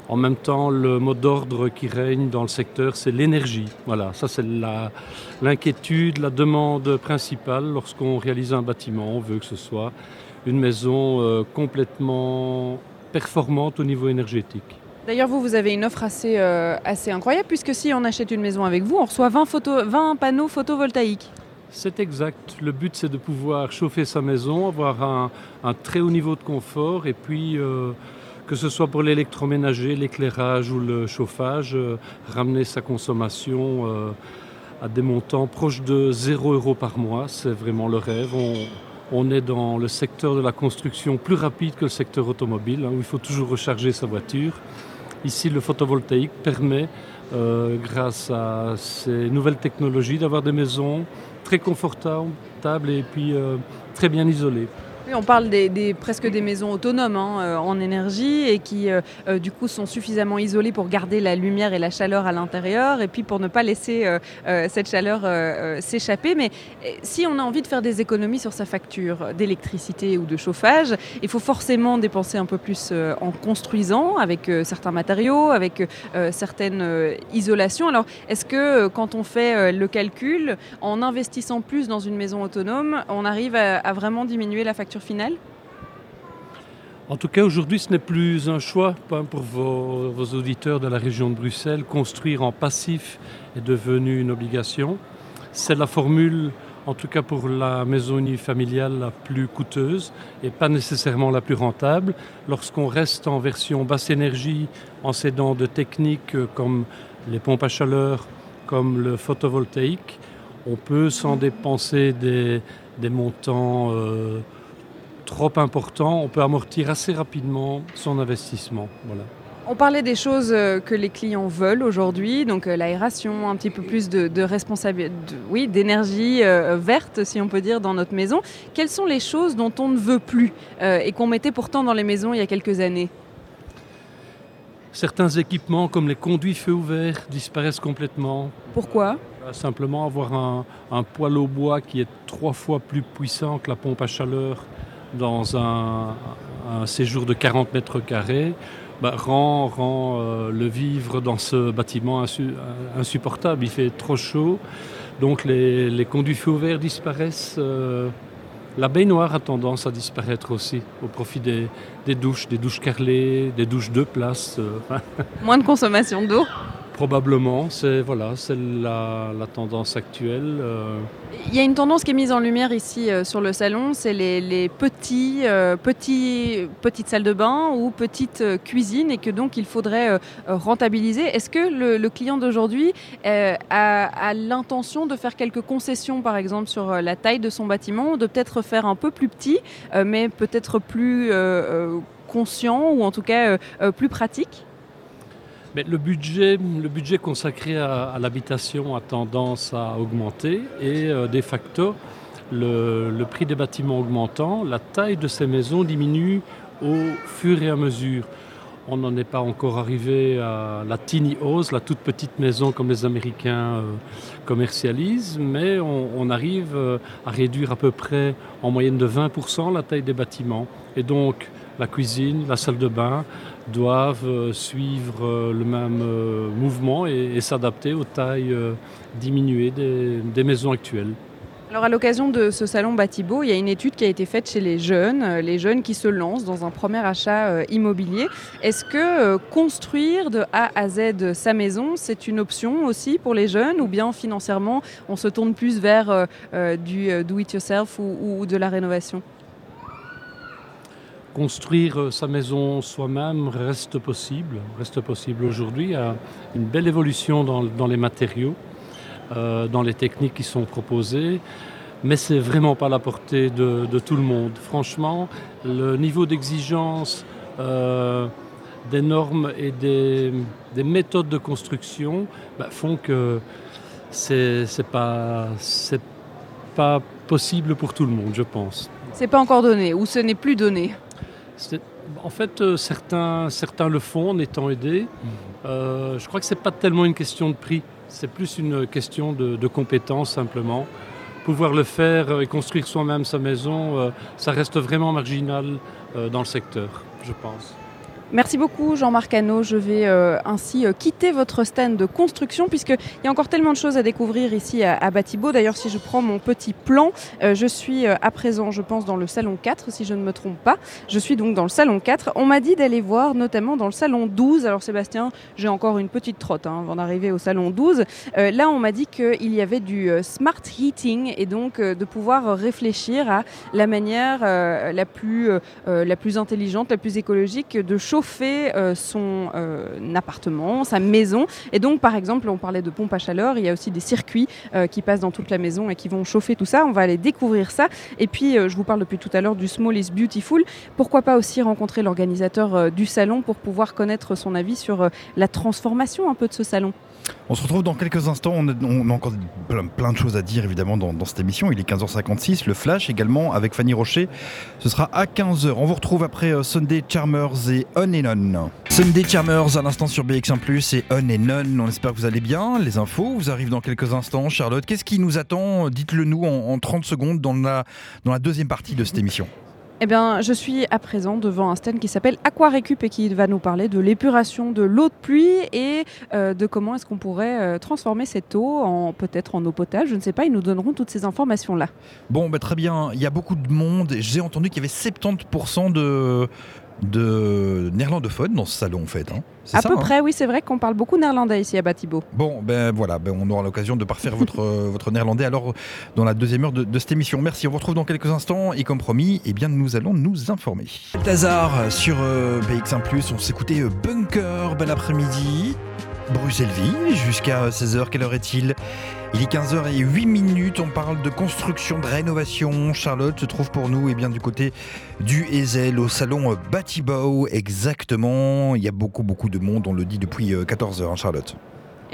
En même temps, le mot d'ordre qui règne dans le secteur, c'est l'énergie. Voilà, ça c'est l'inquiétude, la, la, demande principale lorsqu'on réalise un bâtiment. On veut que ce soit une maison euh, complètement performante au niveau énergétique. D'ailleurs, vous, vous avez une offre assez, euh, assez incroyable, puisque si on achète une maison avec vous, on reçoit 20, photo, 20 panneaux photovoltaïques. C'est exact. Le but, c'est de pouvoir chauffer sa maison, avoir un, un, très haut niveau de confort, et puis, euh, que ce soit pour l'électroménager, l'éclairage ou le chauffage, euh, ramener sa consommation à des montants proches de 0 euros par mois. C'est vraiment le rêve. On, on est dans le secteur de la construction plus rapide que le secteur automobile, hein, où il faut toujours recharger sa voiture. Ici, le photovoltaïque permet, euh, grâce à ces nouvelles technologies, d'avoir des maisons très confortables et puis euh, très bien isolées. Oui, on parle des, presque des maisons autonomes hein, euh, en énergie et qui euh, euh, du coup sont suffisamment isolées pour garder la lumière et la chaleur à l'intérieur et puis pour ne pas laisser cette chaleur s'échapper. Mais si on a envie de faire des économies sur sa facture d'électricité ou de chauffage, il faut forcément dépenser un peu plus en construisant avec certains matériaux, avec certaines isolations. Alors est-ce que quand on fait le calcul, en investissant plus dans une maison autonome, on arrive à vraiment diminuer la facture finale? En tout cas, aujourd'hui, ce n'est plus un choix pour vos, auditeurs de la région de Bruxelles. Construire en passif est devenu une obligation. C'est la formule, en tout cas pour la maison unifamiliale, la plus coûteuse et pas nécessairement la plus rentable. Lorsqu'on reste en version basse énergie, en s'aidant de techniques comme les pompes à chaleur, comme le photovoltaïque, on peut s'en dépenser des, des montants euh, trop important, on peut amortir assez rapidement son investissement. Voilà. On parlait des choses euh, que les clients veulent aujourd'hui, donc euh, l'aération, un petit peu plus de, de responsabilité, oui, d'énergie euh, verte, si on peut dire, dans notre maison. Quelles sont les choses dont on ne veut plus euh, et qu'on mettait pourtant dans les maisons il y a quelques années? Certains équipements comme les conduits feu ouvert disparaissent complètement. Pourquoi? Simplement avoir un, un poêle au bois qui est trois fois plus puissant que la pompe à chaleur dans un, séjour de 40 mètres carrés bah, rend, rend euh, le vivre dans ce bâtiment insupportable. Il fait trop chaud, donc les, les conduits feux verts disparaissent. Euh, la baignoire a tendance à disparaître aussi au profit des, des douches, des douches carrelées, des douches de place. Euh, Moins de consommation d'eau Probablement, c'est la, tendance actuelle. Euh. Il y a une tendance qui est mise en lumière ici euh, sur le salon, c'est les, euh, petits, petites salles de bain ou petites cuisines et que donc il faudrait rentabiliser. Est-ce que le, client d'aujourd'hui a l'intention de faire quelques concessions, par exemple sur la taille de son bâtiment, de peut-être faire un peu plus petit, mais peut-être plus conscient ou en tout cas plus pratique? Mais le, budget, le budget consacré à, l'habitation a tendance à augmenter et euh, de facto, le, prix des bâtiments augmentant, la taille de ces maisons diminue au fur et à mesure. On n'en est pas encore arrivé à la tiny house, la toute petite maison comme les Américains euh, commercialisent, mais on, on arrive euh, à réduire à peu près en moyenne de 20% la taille des bâtiments. Et donc la cuisine, la salle de bain, doivent euh, suivre euh, le même euh, mouvement et, s'adapter aux tailles diminuées des, des maisons actuelles. Alors à l'occasion de ce salon Batibo, il y a une étude qui a été faite chez les jeunes, les jeunes qui se lancent dans un premier achat immobilier. Est-ce que construire de A à Z sa maison, c'est une option aussi pour les jeunes ou bien financièrement on se tourne plus vers du do-it-yourself ou, ou de la rénovation? Construire sa maison soi-même reste possible, reste possible aujourd'hui. Une belle évolution dans, les matériaux, euh, dans les techniques qui sont proposées, mais c'est vraiment pas la portée de, tout le monde. Franchement, le niveau d'exigence euh, des normes et des, des, méthodes de construction bah, font que c'est pas, pas possible pour tout le monde, je pense. C'est pas encore donné ou ce n'est plus donné en fait, euh, certains, certains le font en étant aidés. Mmh. Euh, je crois que ce n'est pas tellement une question de prix, c'est plus une question de, de compétence simplement. Pouvoir le faire et construire soi-même sa maison, euh, ça reste vraiment marginal euh, dans le secteur, je pense. Merci beaucoup Jean-Marc Hano. Je vais euh, ainsi euh, quitter votre stand de construction puisqu'il y a encore tellement de choses à découvrir ici à, à Batibo. D'ailleurs, si je prends mon petit plan, euh, je suis euh, à présent, je pense, dans le salon 4, si je ne me trompe pas. Je suis donc dans le salon 4. On m'a dit d'aller voir notamment dans le salon 12. Alors Sébastien, j'ai encore une petite trotte hein, avant d'arriver au salon 12. Euh, là, on m'a dit qu'il y avait du euh, smart heating et donc de pouvoir réfléchir à la manière la, plus, la plus intelligente, la plus écologique de chauffer euh, son euh, appartement, sa maison. Et donc, par exemple, on parlait de pompe à chaleur, il y a aussi des circuits euh, qui passent dans toute la maison et qui vont chauffer tout ça. On va aller découvrir ça. Et puis, je vous parle depuis tout à l'heure du Small is Beautiful. Pourquoi pas aussi rencontrer l'organisateur du salon pour pouvoir connaître son avis sur la transformation un peu de ce salon? On se retrouve dans quelques instants. On a, encore plein, de choses à dire évidemment dans, cette émission. Il est 15h56. Le Flash également avec Fanny Rocher. Ce sera à 15h. On vous retrouve après euh, Sunday Charmers et On and On. Sunday Charmers à l'instant sur BX1 et On and On. On espère que vous allez bien. Les infos vous arrivent dans quelques instants. Charlotte, qu'est-ce qui nous attend? Dites-le nous en, en 30 secondes dans la deuxième partie de cette émission. Eh bien, je suis à présent devant un stand qui s'appelle Aquarécup et qui va nous parler de l'épuration de l'eau de pluie et euh, de comment est-ce qu'on pourrait euh, transformer cette eau en peut-être en eau potable. Je ne sais pas, ils nous donneront toutes ces informations-là. Bon, bah, très bien. Il y a beaucoup de monde. J'ai entendu qu'il y avait 70% de, de néerlandophones dans ce salon en fait. Hein. À ça, peu hein près, oui, c'est vrai qu'on parle beaucoup néerlandais ici à Batibo. Bon, ben voilà, ben on aura l'occasion de parfaire votre, votre néerlandais alors dans la deuxième heure de, de, cette émission. Merci, on vous retrouve dans quelques instants et comme promis, eh bien, nous allons nous informer. Tazar sur euh, BX1+, on s'écoutait euh, Bunker, bel après-midi. Bruxelles-Ville, jusqu'à 16h, quelle heure est-il? Il est 15h08 minutes, on parle de construction, de rénovation. Charlotte se trouve pour nous eh bien, du côté du Ezel, au salon Batibau, exactement. Il y a beaucoup, beaucoup de monde, on le dit depuis 14h, hein, Charlotte.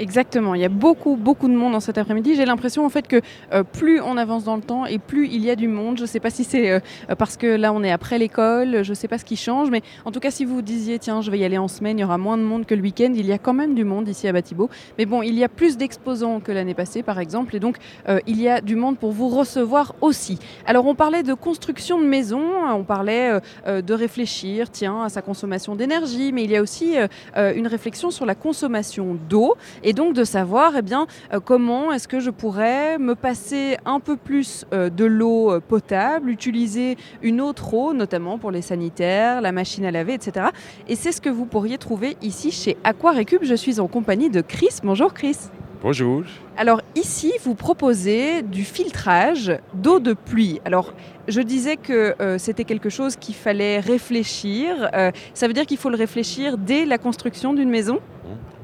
Exactement, il y a beaucoup, beaucoup de monde dans cet après-midi. J'ai l'impression en fait que euh, plus on avance dans le temps et plus il y a du monde. Je ne sais pas si c'est euh, parce que là on est après l'école, je ne sais pas ce qui change, mais en tout cas si vous disiez tiens je vais y aller en semaine, il y aura moins de monde que le week-end, il y a quand même du monde ici à Batibo. Mais bon, il y a plus d'exposants que l'année passée par exemple, et donc euh, il y a du monde pour vous recevoir aussi. Alors on parlait de construction de maisons, on parlait de réfléchir tiens à sa consommation d'énergie, mais il y a aussi une réflexion sur la consommation d'eau donc de savoir eh bien, euh, comment est-ce que je pourrais me passer un peu plus euh, de l'eau euh, potable, utiliser une autre eau, notamment pour les sanitaires, la machine à laver, etc. Et c'est ce que vous pourriez trouver ici chez Aquarecube. Je suis en compagnie de Chris. Bonjour Chris. Bonjour. Alors ici, vous proposez du filtrage d'eau de pluie. Alors je disais que c'était quelque chose qu'il fallait réfléchir. ça veut dire qu'il faut le réfléchir dès la construction d'une maison?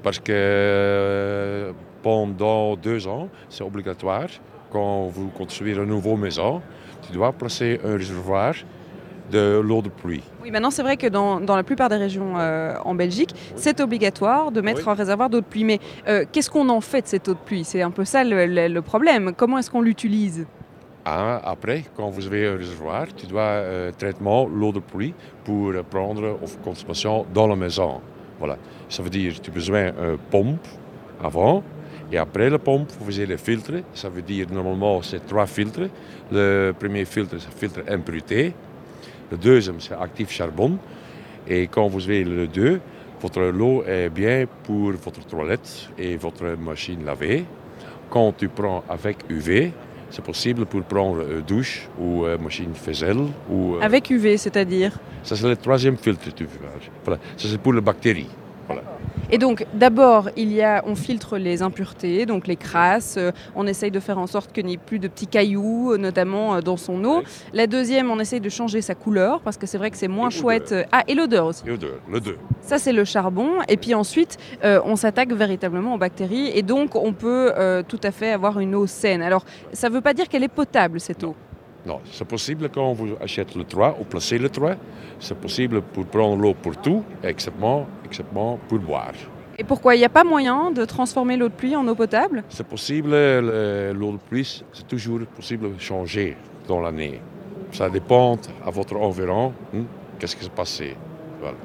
Parce que euh, pendant deux ans, c'est obligatoire. Quand vous construisez une nouvelle maison, tu dois placer un réservoir de l'eau de pluie. Oui, maintenant c'est vrai que dans, la plupart des régions euh, en Belgique, c'est obligatoire de mettre un réservoir d'eau de pluie. Mais euh, qu'est-ce qu'on en fait de cette eau de pluie? C'est un peu ça le, problème. Comment est-ce qu'on l'utilise? Ah, après, quand vous avez un réservoir, tu dois traiter l'eau de pluie pour prendre en consommation dans la maison. Voilà. Ça veut dire que tu as besoin d'une pompe avant. Et après la pompe, vous faites les filtres. Ça veut dire normalement c'est trois filtres. Le premier filtre, c'est le filtre impureté. Le deuxième, c'est actif charbon. Et quand vous avez le deux, votre eau est bien pour votre toilette et votre machine lavée. Quand tu prends avec UV, c'est possible pour prendre une douche ou une machine faiselle. Ou, euh, avec UV, c'est-à-dire? Ça, c'est le troisième filtre. Tu voilà. Ça, c'est pour les bactéries. Et donc, d'abord, il y a, on filtre les impuretés, donc les crasses. Euh, on essaye de faire en sorte qu'il n'y ait plus de petits cailloux, euh, notamment euh, dans son eau. La deuxième, on essaye de changer sa couleur, parce que c'est vrai que c'est moins chouette. Ah, et l'odeur aussi. L'odeur, le. Ça, c'est le charbon. Et puis ensuite, on s'attaque véritablement aux bactéries. Et donc, on peut tout à fait avoir une eau saine. Alors, ça ne veut pas dire qu'elle est potable, cette eau. Non, c'est possible quand vous achetez le toit ou placez le toit, c'est possible pour prendre l'eau pour tout, exceptement, exceptement pour boire. Et pourquoi il n'y a pas moyen de transformer l'eau de pluie en eau potable? C'est possible, l'eau de pluie, c'est toujours possible de changer dans l'année. Ça dépend à votre environnement, hein, qu'est-ce qui s'est passé. Voilà.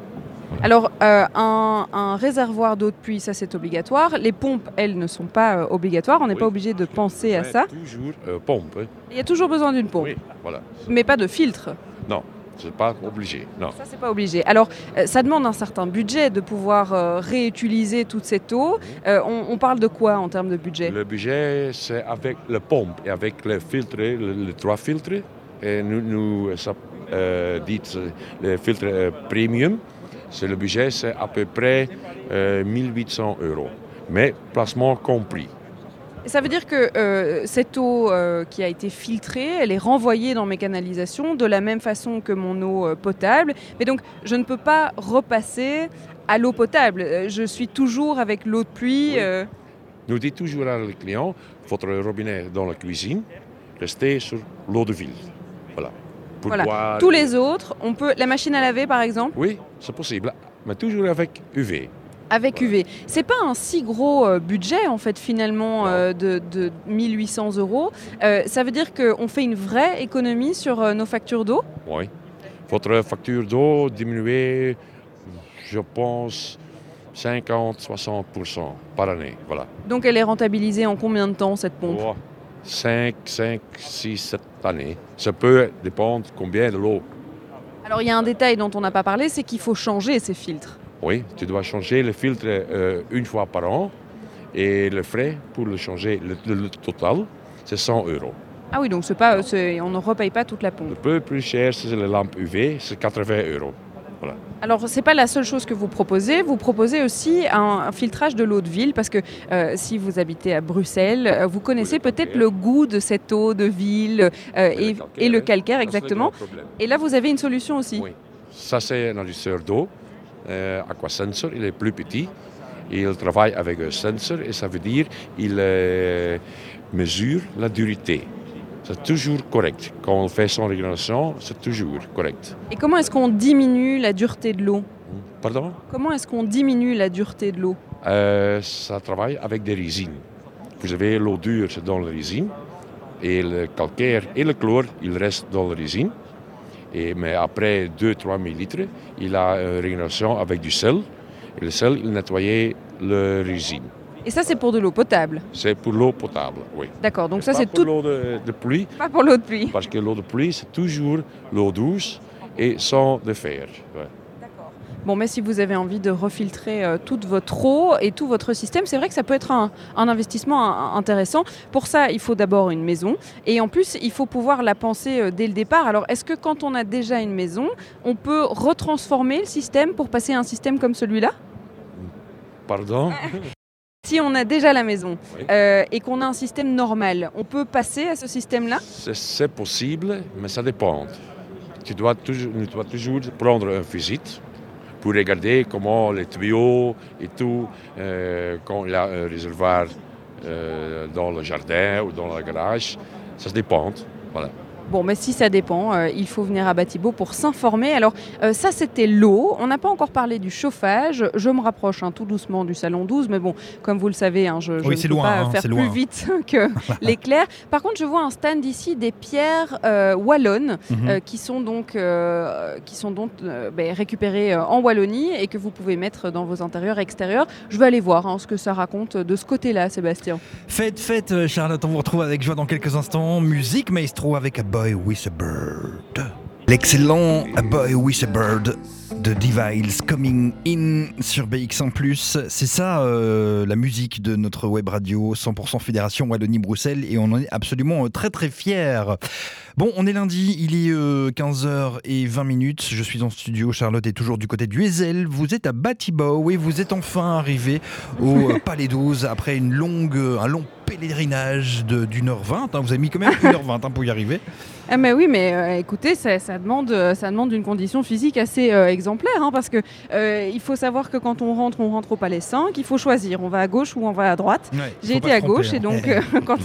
Alors, euh, un, réservoir d'eau de pluie, ça c'est obligatoire. Les pompes, elles, ne sont pas euh, obligatoires. On n'est pas obligé de penser à ça. Toujours euh, pompe. Hein. Il y a toujours besoin d'une pompe. Oui, voilà. Mais pas de filtre. Non. C'est pas obligé, non. Ça, c'est pas obligé. Alors, ça demande un certain budget de pouvoir réutiliser toute cette eau. On, parle de quoi en termes de budget? Le budget, c'est avec la pompe et avec les filtres, les, trois filtres. Et nous, nous ça dit les filtres premium. C'est le budget, c'est à peu près 1800 euh, euros, mais placement compris. Ça veut dire que euh, cette eau euh, qui a été filtrée, elle est renvoyée dans mes canalisations de la même façon que mon eau potable. Mais donc, je ne peux pas repasser à l'eau potable. Je suis toujours avec l'eau de pluie. Nous disons toujours à les clients, votre robinet dans la cuisine, restez sur l'eau de ville. Voilà voilà. Tous les autres, on peut. La machine à laver, par exemple Oui, c'est possible, mais toujours avec UV. Avec UV. C'est pas un si gros euh, budget, en fait, finalement, euh, de, 1800 euros. Euh, ça veut dire qu'on fait une vraie économie sur nos factures d'eau? Oui. Votre facture d'eau diminuée, je pense, 50-60% par année. Voilà. Donc elle est rentabilisée en combien de temps, cette pompe? 5, 5, 6, 7 années. Ça peut dépendre combien de l'eau. Alors il y a un détail dont on n'a pas parlé, c'est qu'il faut changer ces filtres. Oui, tu dois changer le filtre euh, une fois par an et le frais pour le changer, le, total, c'est 100 euros. Ah oui, donc pas, on ne repaye pas toute la pompe. Le peu plus cher, c'est la lampe UV, c'est 80 euros. Alors, ce n'est pas la seule chose que vous proposez. Vous proposez aussi un, filtrage de l'eau de ville parce que euh, si vous habitez à Bruxelles, euh, vous connaissez peut-être le goût de cette eau de ville euh, et, le calcaire, exactement. Et là, vous avez une solution aussi. Oui. Ça, c'est un inducteur d'eau, Aquasensor. Il est plus petit. Il travaille avec un sensor et ça veut dire qu'il mesure la dureté. C'est toujours correct. Quand on fait son régulation, c'est toujours correct. Et comment est-ce qu'on diminue la dureté de l'eau? Pardon? Comment est-ce qu'on diminue la dureté de l'eau? Euh, ça travaille avec des résines. Vous avez l'eau dure c'est dans la résine et le calcaire et le chlore, ils restent dans la résine. Et, mais après 2-3 millilitres, il a une régénération avec du sel. Et le sel, il nettoyait la résine. Et ça, c'est pour de l'eau potable C'est pour l'eau potable, oui. D'accord, donc ça, Pas c'est pour tout. l'eau de, de pluie, Pas pour l'eau de pluie. parce que l'eau de pluie, c'est toujours l'eau douce et sans de fer. ouais. Bon, mais si vous avez envie de refiltrer euh, toute votre eau et tout votre système, c'est vrai que ça peut être un, un investissement un- intéressant. Pour ça, il faut d'abord une maison. Et en plus, il faut pouvoir la penser euh, dès le départ. Alors, est-ce que quand on a déjà une maison, on peut retransformer le système pour passer à un système comme celui-là? Pardon? Si on a déjà la maison Oui. euh, et qu'on a un système normal, on peut passer à ce système-là? C'est possible, mais ça dépend. Tu dois toujours, tu dois toujours prendre une visite pour regarder comment les tuyaux et tout, euh, quand il y a un réservoir euh, dans le jardin ou dans le garage, ça dépend. Voilà. Bon, mais si ça dépend, euh, il faut venir à Batibo pour s'informer. Alors, euh, ça, c'était l'eau. On n'a pas encore parlé du chauffage. Je me rapproche hein, tout doucement du salon 12, mais bon, comme vous le savez, hein, je, je Oui, ne peux loin, pas hein, faire plus loin. vite que l'éclair. Par contre, je vois un stand ici des pierres euh, wallonnes Mhm. euh, qui sont donc, qui sont donc ben, récupérées en Wallonie et que vous pouvez mettre dans vos intérieurs et extérieurs. Je vais aller voir hein, ce que ça raconte de ce côté-là, Sébastien. Faites, faites, Charlotte, on vous retrouve avec joie dans quelques instants. Musique maestro avec A Boy with a Bird. L'excellent A Boy with a Bird de Deviles Coming In sur BX1+. C'est ça euh, la musique de notre web radio 100% Fédération Wallonie-Bruxelles et on en est absolument euh, très très fiers. Bon, on est lundi, il est 15h20 minutes. Je suis en studio, Charlotte est toujours du côté du Ezel. Vous êtes à Batibo et vous êtes enfin arrivé au euh, Palais 12 après une longue, euh, un long pèlerinage d'une heure vingt. hein. Vous avez mis quand même une heure vingt hein, pour y arriver. Ah mais oui, mais euh, écoutez, ça, ça demande, euh, ça demande une condition physique assez euh, exemplaire, hein, parce que euh, il faut savoir que quand on rentre, on rentre au Palais 5, il faut choisir, on va à gauche ou on va à droite. Ouais, J'ai été à tromper, gauche hein. et donc euh, quand,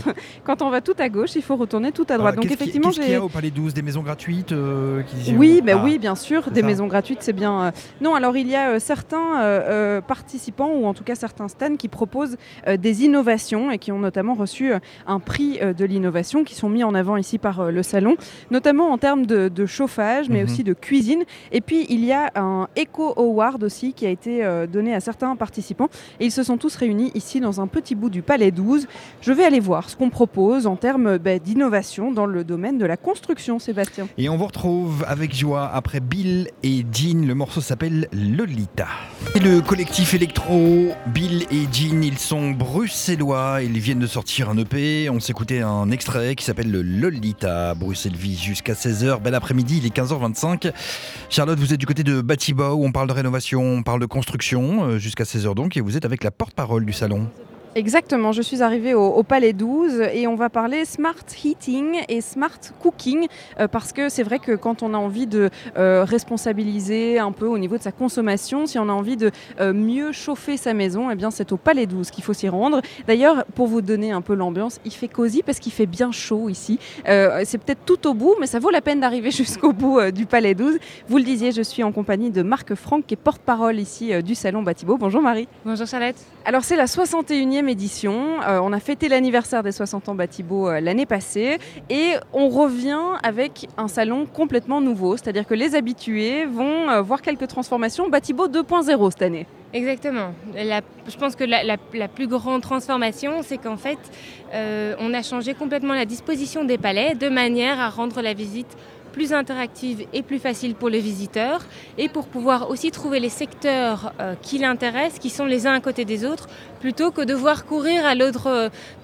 quand on va tout à gauche, il faut retourner tout à droite. Alors, donc effectivement, qu'est-ce qu'il y j'ai a au Palais 12 Des maisons gratuites euh, qui- oui, ben Ah. oui, bien sûr, des ça. maisons gratuites, c'est bien. Non, alors il y a certains participants ou en tout cas certains stands qui proposent des innovations et qui ont notamment reçu un prix de l'innovation qui sont mis en avant ici par le salon, notamment en termes de, de chauffage, mais Mhm. aussi de cuisine. Et puis il y a un Eco Award aussi qui a été euh, donné à certains participants et ils se sont tous réunis ici dans un petit bout du Palais 12. Je vais aller voir ce qu'on propose en termes ben, d'innovation dans le domaine de la construction, Sébastien. Et on vous retrouve avec joie après Bill et Jean. Le morceau s'appelle Lolita. Et le collectif électro, Bill et Jean, ils sont bruxellois. Ils viennent de sortir un EP. On s'écoutait un extrait qui s'appelle le Lolita. Bruxelles Vie jusqu'à 16h. Bel après-midi, il est 15h25. Charlotte, vous êtes du côté de Batibo où on parle de rénovation, on parle de construction euh, jusqu'à 16h donc. Et vous êtes avec la porte-parole du salon. Exactement, je suis arrivée au, au Palais 12 et on va parler smart heating et smart cooking euh, parce que c'est vrai que quand on a envie de euh, responsabiliser un peu au niveau de sa consommation, si on a envie de euh, mieux chauffer sa maison, eh bien c'est au Palais 12 qu'il faut s'y rendre. D'ailleurs, pour vous donner un peu l'ambiance, il fait cosy parce qu'il fait bien chaud ici. C'est peut-être tout au bout, mais ça vaut la peine d'arriver jusqu'au bout du Palais 12. Vous le disiez, je suis en compagnie de Marc Franck qui est porte-parole ici du salon Batibo. Bonjour Marie. Bonjour Charlotte. Alors c'est la 61e édition, Euh, on a fêté l'anniversaire des 60 ans Batibo euh, l'année passée et on revient avec un salon complètement nouveau, c'est-à-dire que les habitués vont euh, voir quelques transformations Batibo 2.0 cette année. Exactement. Je pense que la, plus grande transformation, c'est qu'en fait, on a changé complètement la disposition des palais de manière à rendre la visite plus interactive et plus facile pour les visiteurs et pour pouvoir aussi trouver les secteurs euh, qui l'intéressent, qui sont les uns à côté des autres, plutôt que de devoir courir à l'autre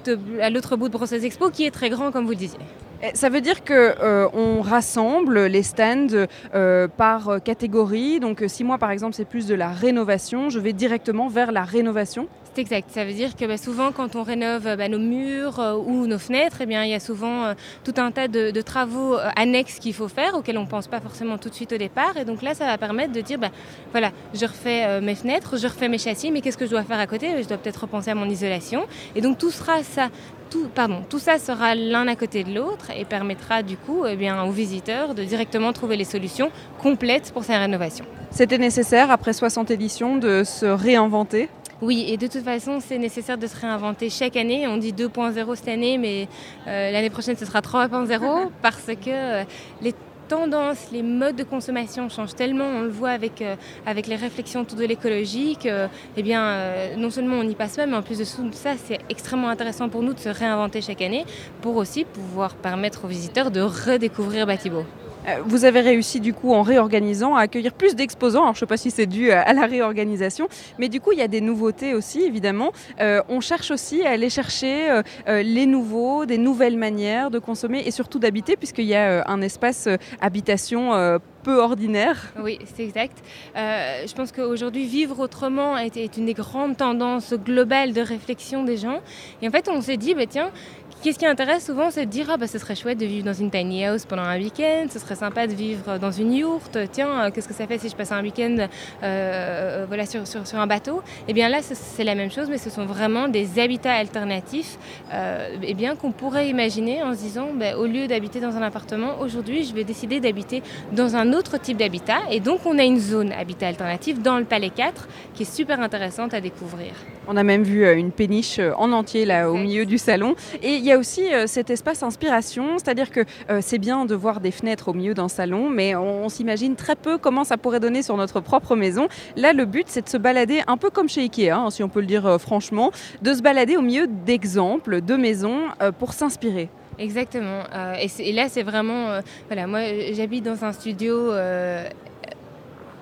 euh, à l'autre bout de Brussels Expo qui est très grand comme vous le disiez. Et Ça veut dire que euh, on rassemble les stands euh, par catégorie. Donc si moi par exemple c'est plus de la rénovation, je vais directement vers la rénovation. C'est exact. Ça veut dire que bah, souvent, quand on rénove bah, nos murs euh, ou nos fenêtres, eh bien, il y a souvent euh, tout un tas de, travaux euh, annexes qu'il faut faire, auxquels on ne pense pas forcément tout de suite au départ. Et donc là, ça va permettre de dire, bah, voilà, je refais mes fenêtres, je refais mes châssis, mais qu'est-ce que je dois faire à côté? Je dois peut-être repenser à mon isolation. Et donc tout ça sera l'un à côté de l'autre et permettra du coup eh bien, aux visiteurs de directement trouver les solutions complètes pour sa rénovation. C'était nécessaire après 60 éditions de se réinventer? Oui, et de toute façon, c'est nécessaire de se réinventer chaque année. On dit 2.0 cette année, mais euh, l'année prochaine, ce sera 3.0 parce que euh, les tendances, les modes de consommation changent tellement, on le voit avec, euh, avec les réflexions autour de l'écologie, que eh bien, euh, non seulement on n'y passe pas, mais en plus de tout ça, c'est extrêmement intéressant pour nous de se réinventer chaque année pour aussi pouvoir permettre aux visiteurs de redécouvrir Batibo. Euh, vous avez réussi du coup en réorganisant à accueillir plus d'exposants. Alors je ne sais pas si c'est dû à la réorganisation, mais du coup il y a des nouveautés aussi évidemment. Euh, on cherche aussi à aller chercher euh, euh, les nouveaux, des nouvelles manières de consommer et surtout d'habiter puisqu'il y a euh, un espace euh, habitation euh, peu ordinaire. Oui, c'est exact. Euh, je pense qu'aujourd'hui, vivre autrement est, une des grandes tendances globales de réflexion des gens. Et en fait, on s'est dit, bah, tiens, Qu'est-ce qui intéresse souvent, c'est de dire ah bah ce serait chouette de vivre dans une tiny house pendant un week-end, ce serait sympa de vivre dans une yourte. Tiens, euh, qu'est-ce que ça fait si je passe un week-end euh, voilà sur, un bateau? Eh bien là, c'est la même chose, mais ce sont vraiment des habitats alternatifs. Euh, eh bien qu'on pourrait imaginer en se disant bah, au lieu d'habiter dans un appartement, aujourd'hui je vais décider d'habiter dans un autre type d'habitat. Et donc on a une zone habitat alternatif dans le Palais 4 qui est super intéressante à découvrir. On a même vu une péniche en entier là au milieu du salon. Et il y a aussi euh, cet espace inspiration, c'est-à-dire que euh, c'est bien de voir des fenêtres au milieu d'un salon, mais on, on s'imagine très peu comment ça pourrait donner sur notre propre maison. Là, le but, c'est de se balader un peu comme chez Ikea, hein, si on peut le dire euh, franchement, de se balader au milieu d'exemples, de maisons, euh, pour s'inspirer. Exactement. Euh, et, là, c'est vraiment... voilà, moi, j'habite dans un studio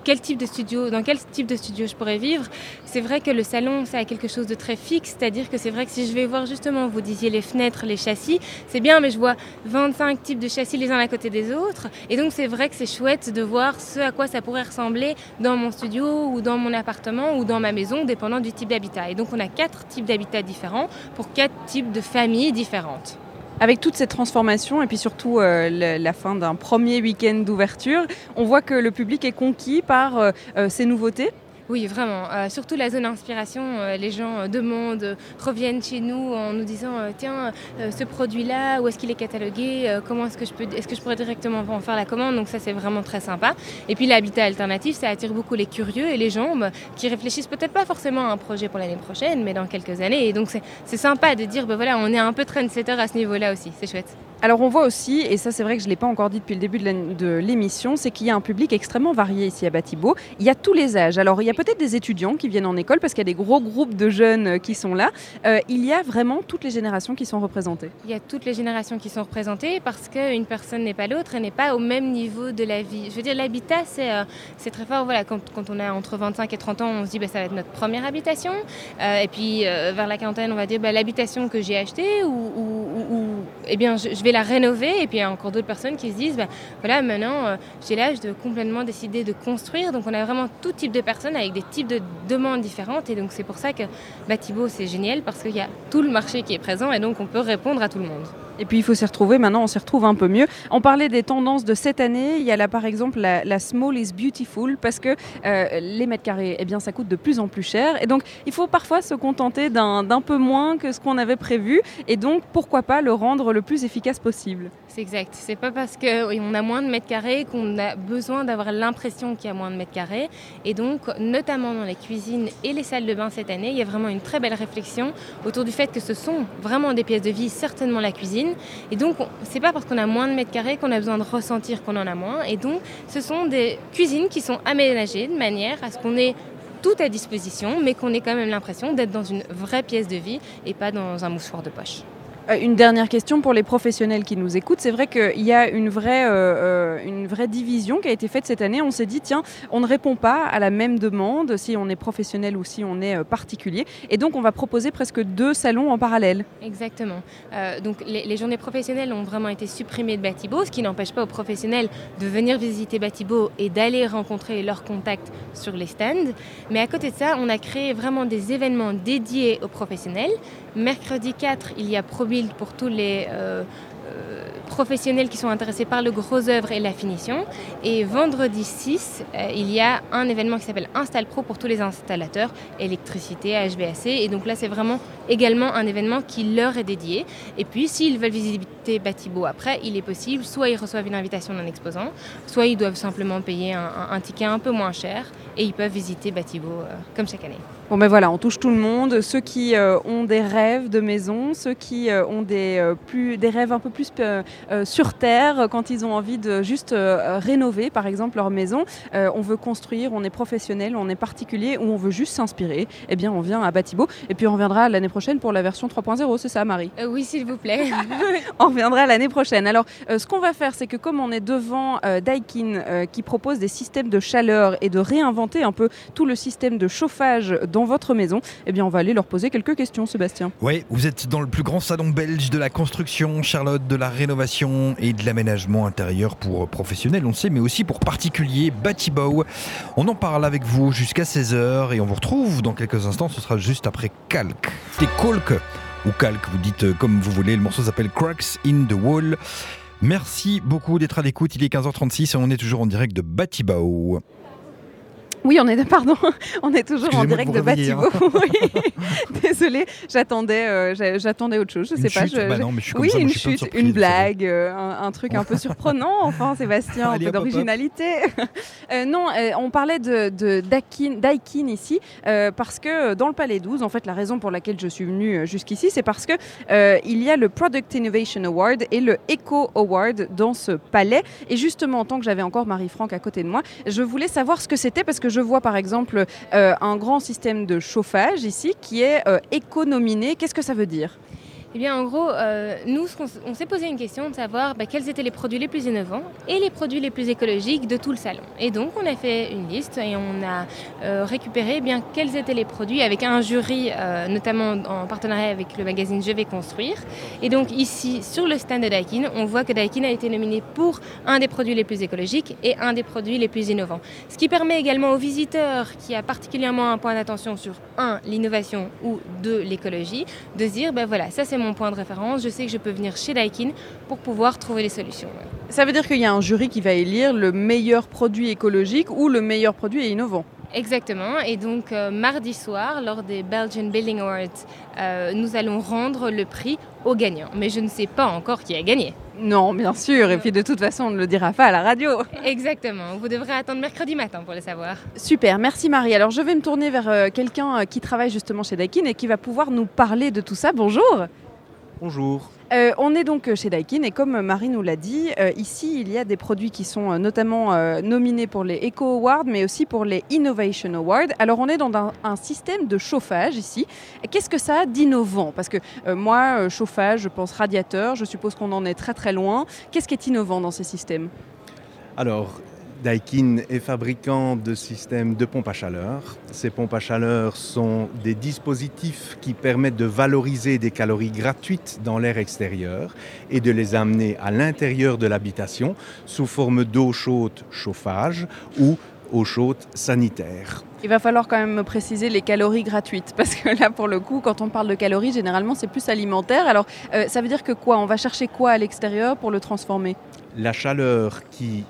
quel type de studio, dans quel type de studio je pourrais vivre? C'est vrai que le salon, ça a quelque chose de très fixe, c'est-à-dire que c'est vrai que si je vais voir justement, vous disiez les fenêtres, les châssis, c'est bien, mais je vois 25 types de châssis les uns à côté des autres. Et donc c'est vrai que c'est chouette de voir ce à quoi ça pourrait ressembler dans mon studio ou dans mon appartement ou dans ma maison, dépendant du type d'habitat. Et donc on a quatre types d'habitats différents pour quatre types de familles différentes. Avec toute cette transformation et puis surtout euh, la, fin d'un premier week-end d'ouverture, on voit que le public est conquis par euh, ces nouveautés. Oui, vraiment. Euh, surtout la zone inspiration, euh, les gens demandent, reviennent chez nous en nous disant euh, tiens, ce produit-là, où est-ce qu'il est catalogué Comment est-ce que je peux, est-ce que je pourrais directement en faire la commande? Donc ça, c'est vraiment très sympa. Et puis l'habitat alternatif, ça attire beaucoup les curieux et les gens bah, qui réfléchissent peut-être pas forcément à un projet pour l'année prochaine, mais dans quelques années. Et donc c'est sympa de dire ben voilà, on est un peu trendsetter à ce niveau-là aussi. C'est chouette. Alors on voit aussi, et ça c'est vrai que je ne l'ai pas encore dit depuis le début de l'émission, c'est qu'il y a un public extrêmement varié ici à Batibo. Il y a tous les âges. Alors il y a peut-être des étudiants qui viennent en école parce qu'il y a des gros groupes de jeunes qui sont là. Euh, il y a vraiment toutes les générations qui sont représentées. Il y a toutes les générations qui sont représentées parce qu'une personne n'est pas l'autre et n'est pas au même niveau de la vie. Je veux dire, l'habitat, c'est euh, très fort. Voilà, quand, quand, on a entre 25 et 30 ans, on se dit bah, ça va être notre première habitation. Euh, et puis vers la quarantaine, on va dire bah, l'habitation que j'ai achetée ou, ou, ou, eh bien, je vais la rénover. Et puis il y a encore d'autres personnes qui se disent bah, voilà maintenant euh, j'ai l'âge de complètement décider de construire. Donc on a vraiment tout type de personnes avec des types de demandes différentes. Et donc c'est pour ça que Batibo c'est génial parce qu'il y a tout le marché qui est présent et donc on peut répondre à tout le monde. Et puis il faut s'y retrouver. Maintenant, on s'y retrouve un peu mieux. On parlait des tendances de cette année. Il y a là, par exemple, la, small is beautiful parce que euh, les mètres carrés, eh bien, ça coûte de plus en plus cher. Et donc, il faut parfois se contenter d'un peu moins que ce qu'on avait prévu. Et donc, pourquoi pas le rendre le plus efficace possible C'est exact. C'est pas parce qu'on a moins de mètres carrés qu'on a besoin d'avoir l'impression qu'il y a moins de mètres carrés. Et donc, notamment dans les cuisines et les salles de bain cette année, il y a vraiment une très belle réflexion autour du fait que ce sont vraiment des pièces de vie, certainement la cuisine. Et donc, c'est pas parce qu'on a moins de mètres carrés qu'on a besoin de ressentir qu'on en a moins. Et donc, ce sont des cuisines qui sont aménagées de manière à ce qu'on ait tout à disposition, mais qu'on ait quand même l'impression d'être dans une vraie pièce de vie et pas dans un mouchoir de poche. Une dernière question pour les professionnels qui nous écoutent. C'est vrai qu'il y a une vraie, euh, une vraie division qui a été faite cette année. On s'est dit, tiens, on ne répond pas à la même demande si on est professionnel ou si on est particulier. Et donc, on va proposer presque deux salons en parallèle. Exactement. Euh, donc, les, journées professionnelles ont vraiment été supprimées de Batibo, ce qui n'empêche pas aux professionnels de venir visiter Batibo et d'aller rencontrer leurs contacts sur les stands. Mais à côté de ça, on a créé vraiment des événements dédiés aux professionnels. Mercredi 4, il y a Pour tous les euh, euh, professionnels qui sont intéressés par le gros œuvre et la finition. Et vendredi 6, il y a un événement qui s'appelle Install Pro pour tous les installateurs, électricité, HVAC. Et donc là, c'est vraiment également un événement qui leur est dédié. Et puis, s'ils veulent visiter Batibo après, il est possible, soit ils reçoivent une invitation d'un exposant, soit ils doivent simplement payer un, ticket un peu moins cher et ils peuvent visiter Batibo euh, comme chaque année. Bon ben voilà, on touche tout le monde, ceux qui euh, ont des rêves de maison, ceux qui euh, ont des, euh, plus, des rêves un peu plus sur terre quand ils ont envie de juste rénover par exemple leur maison. On veut construire, on est professionnel, on est particulier ou on veut juste s'inspirer. Eh bien on vient à Batibo et puis on reviendra l'année prochaine pour la version 3.0, c'est ça Marie? Oui, s'il vous plaît. On reviendra l'année prochaine. Alors, ce qu'on va faire, c'est que comme on est devant Daikin, qui propose des systèmes de chaleur et de réinventer un peu tout le système de chauffage dans votre maison, eh bien, on va aller leur poser quelques questions, Sébastien. Oui, vous êtes dans le plus grand salon belge de la construction, Charlotte, de la rénovation et de l'aménagement intérieur pour professionnels, on sait, mais aussi pour particuliers, Batibo. On en parle avec vous jusqu'à 16h et on vous retrouve dans quelques instants, ce sera juste après Calque. C'est Calque ou Calque, vous dites euh, comme vous voulez, le morceau s'appelle Cracks in the Wall. Merci beaucoup d'être à l'écoute, il est 15h36 et on est toujours en direct de Batibao. Oui, on est, pardon, on est toujours en direct de Batibo. Oui. Désolée, j'attendais, euh, j'a- j'attendais autre chose. Je Une sais pas. chute je- Bah non, mais je suis oui, ça, une chute, une blague, euh, un, un truc un peu surprenant. Enfin, Sébastien, un peu d'originalité. Euh, non, on parlait de, de Daikin, ici parce que dans le Palais 12, en fait, la raison pour laquelle je suis venue jusqu'ici, c'est parce que il y a le Product Innovation Award et le Eco Award dans ce palais. Et justement, en tant que j'avais encore Marie-Franck à côté de moi, je voulais savoir ce que c'était parce que je vois par exemple euh, un grand système de chauffage ici qui est euh, éco-nominé. Qu'est-ce que ça veut dire? Eh bien, en gros, euh, nous, on s'est posé une question de savoir bah, quels étaient les produits les plus innovants et les produits les plus écologiques de tout le salon. Et donc, on a fait une liste et on a euh, récupéré eh bien quels étaient les produits avec un jury, euh, notamment en partenariat avec le magazine Je vais construire. Et donc, ici, sur le stand de Daikin, on voit que Daikin a été nominé pour un des produits les plus écologiques et un des produits les plus innovants. Ce qui permet également aux visiteurs qui a particulièrement un point d'attention sur un, l'innovation ou deux, l'écologie, de dire ben voilà, ça c'est mon point de référence, je sais que je peux venir chez Daikin pour pouvoir trouver les solutions. Ça veut dire qu'il y a un jury qui va élire le meilleur produit écologique ou le meilleur produit innovant. Exactement, et donc euh, mardi soir, lors des Belgian Building Awards, euh, nous allons rendre le prix aux gagnants. Mais je ne sais pas encore qui a gagné. Non, bien sûr, et puis de toute façon, on ne le dira pas à la radio. Exactement, vous devrez attendre mercredi matin pour le savoir. Super, merci Marie. Alors je vais me tourner vers euh, quelqu'un qui travaille justement chez Daikin et qui va pouvoir nous parler de tout ça. Bonjour Bonjour. Euh, on est donc chez Daikin et comme Marie nous l'a dit, euh, ici il y a des produits qui sont euh, notamment euh, nominés pour les Eco Awards mais aussi pour les Innovation Awards. Alors on est dans un, un système de chauffage ici. Qu'est-ce que ça a d'innovant? Parce que euh, moi, euh, chauffage, je pense radiateur, je suppose qu'on en est très très loin. Qu'est-ce qui est innovant dans ces systèmes? Alors, Daikin est fabricant de systèmes de pompes à chaleur. Ces pompes à chaleur sont des dispositifs qui permettent de valoriser des calories gratuites dans l'air extérieur et de les amener à l'intérieur de l'habitation sous forme d'eau chaude chauffage ou eau chaude sanitaire. Il va falloir quand même me préciser les calories gratuites, parce que là, pour le coup, quand on parle de calories, généralement, c'est plus alimentaire. Alors, euh, ça veut dire que quoi? On va chercher quoi à l'extérieur pour le transformer? La chaleur qui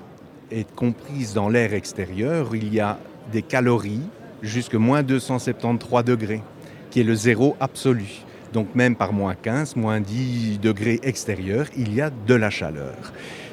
est comprise dans l'air extérieur, il y a des calories jusqu'à moins 273 degrés, qui est le zéro absolu. Donc même par moins 15, moins 10 degrés extérieurs, il y a de la chaleur.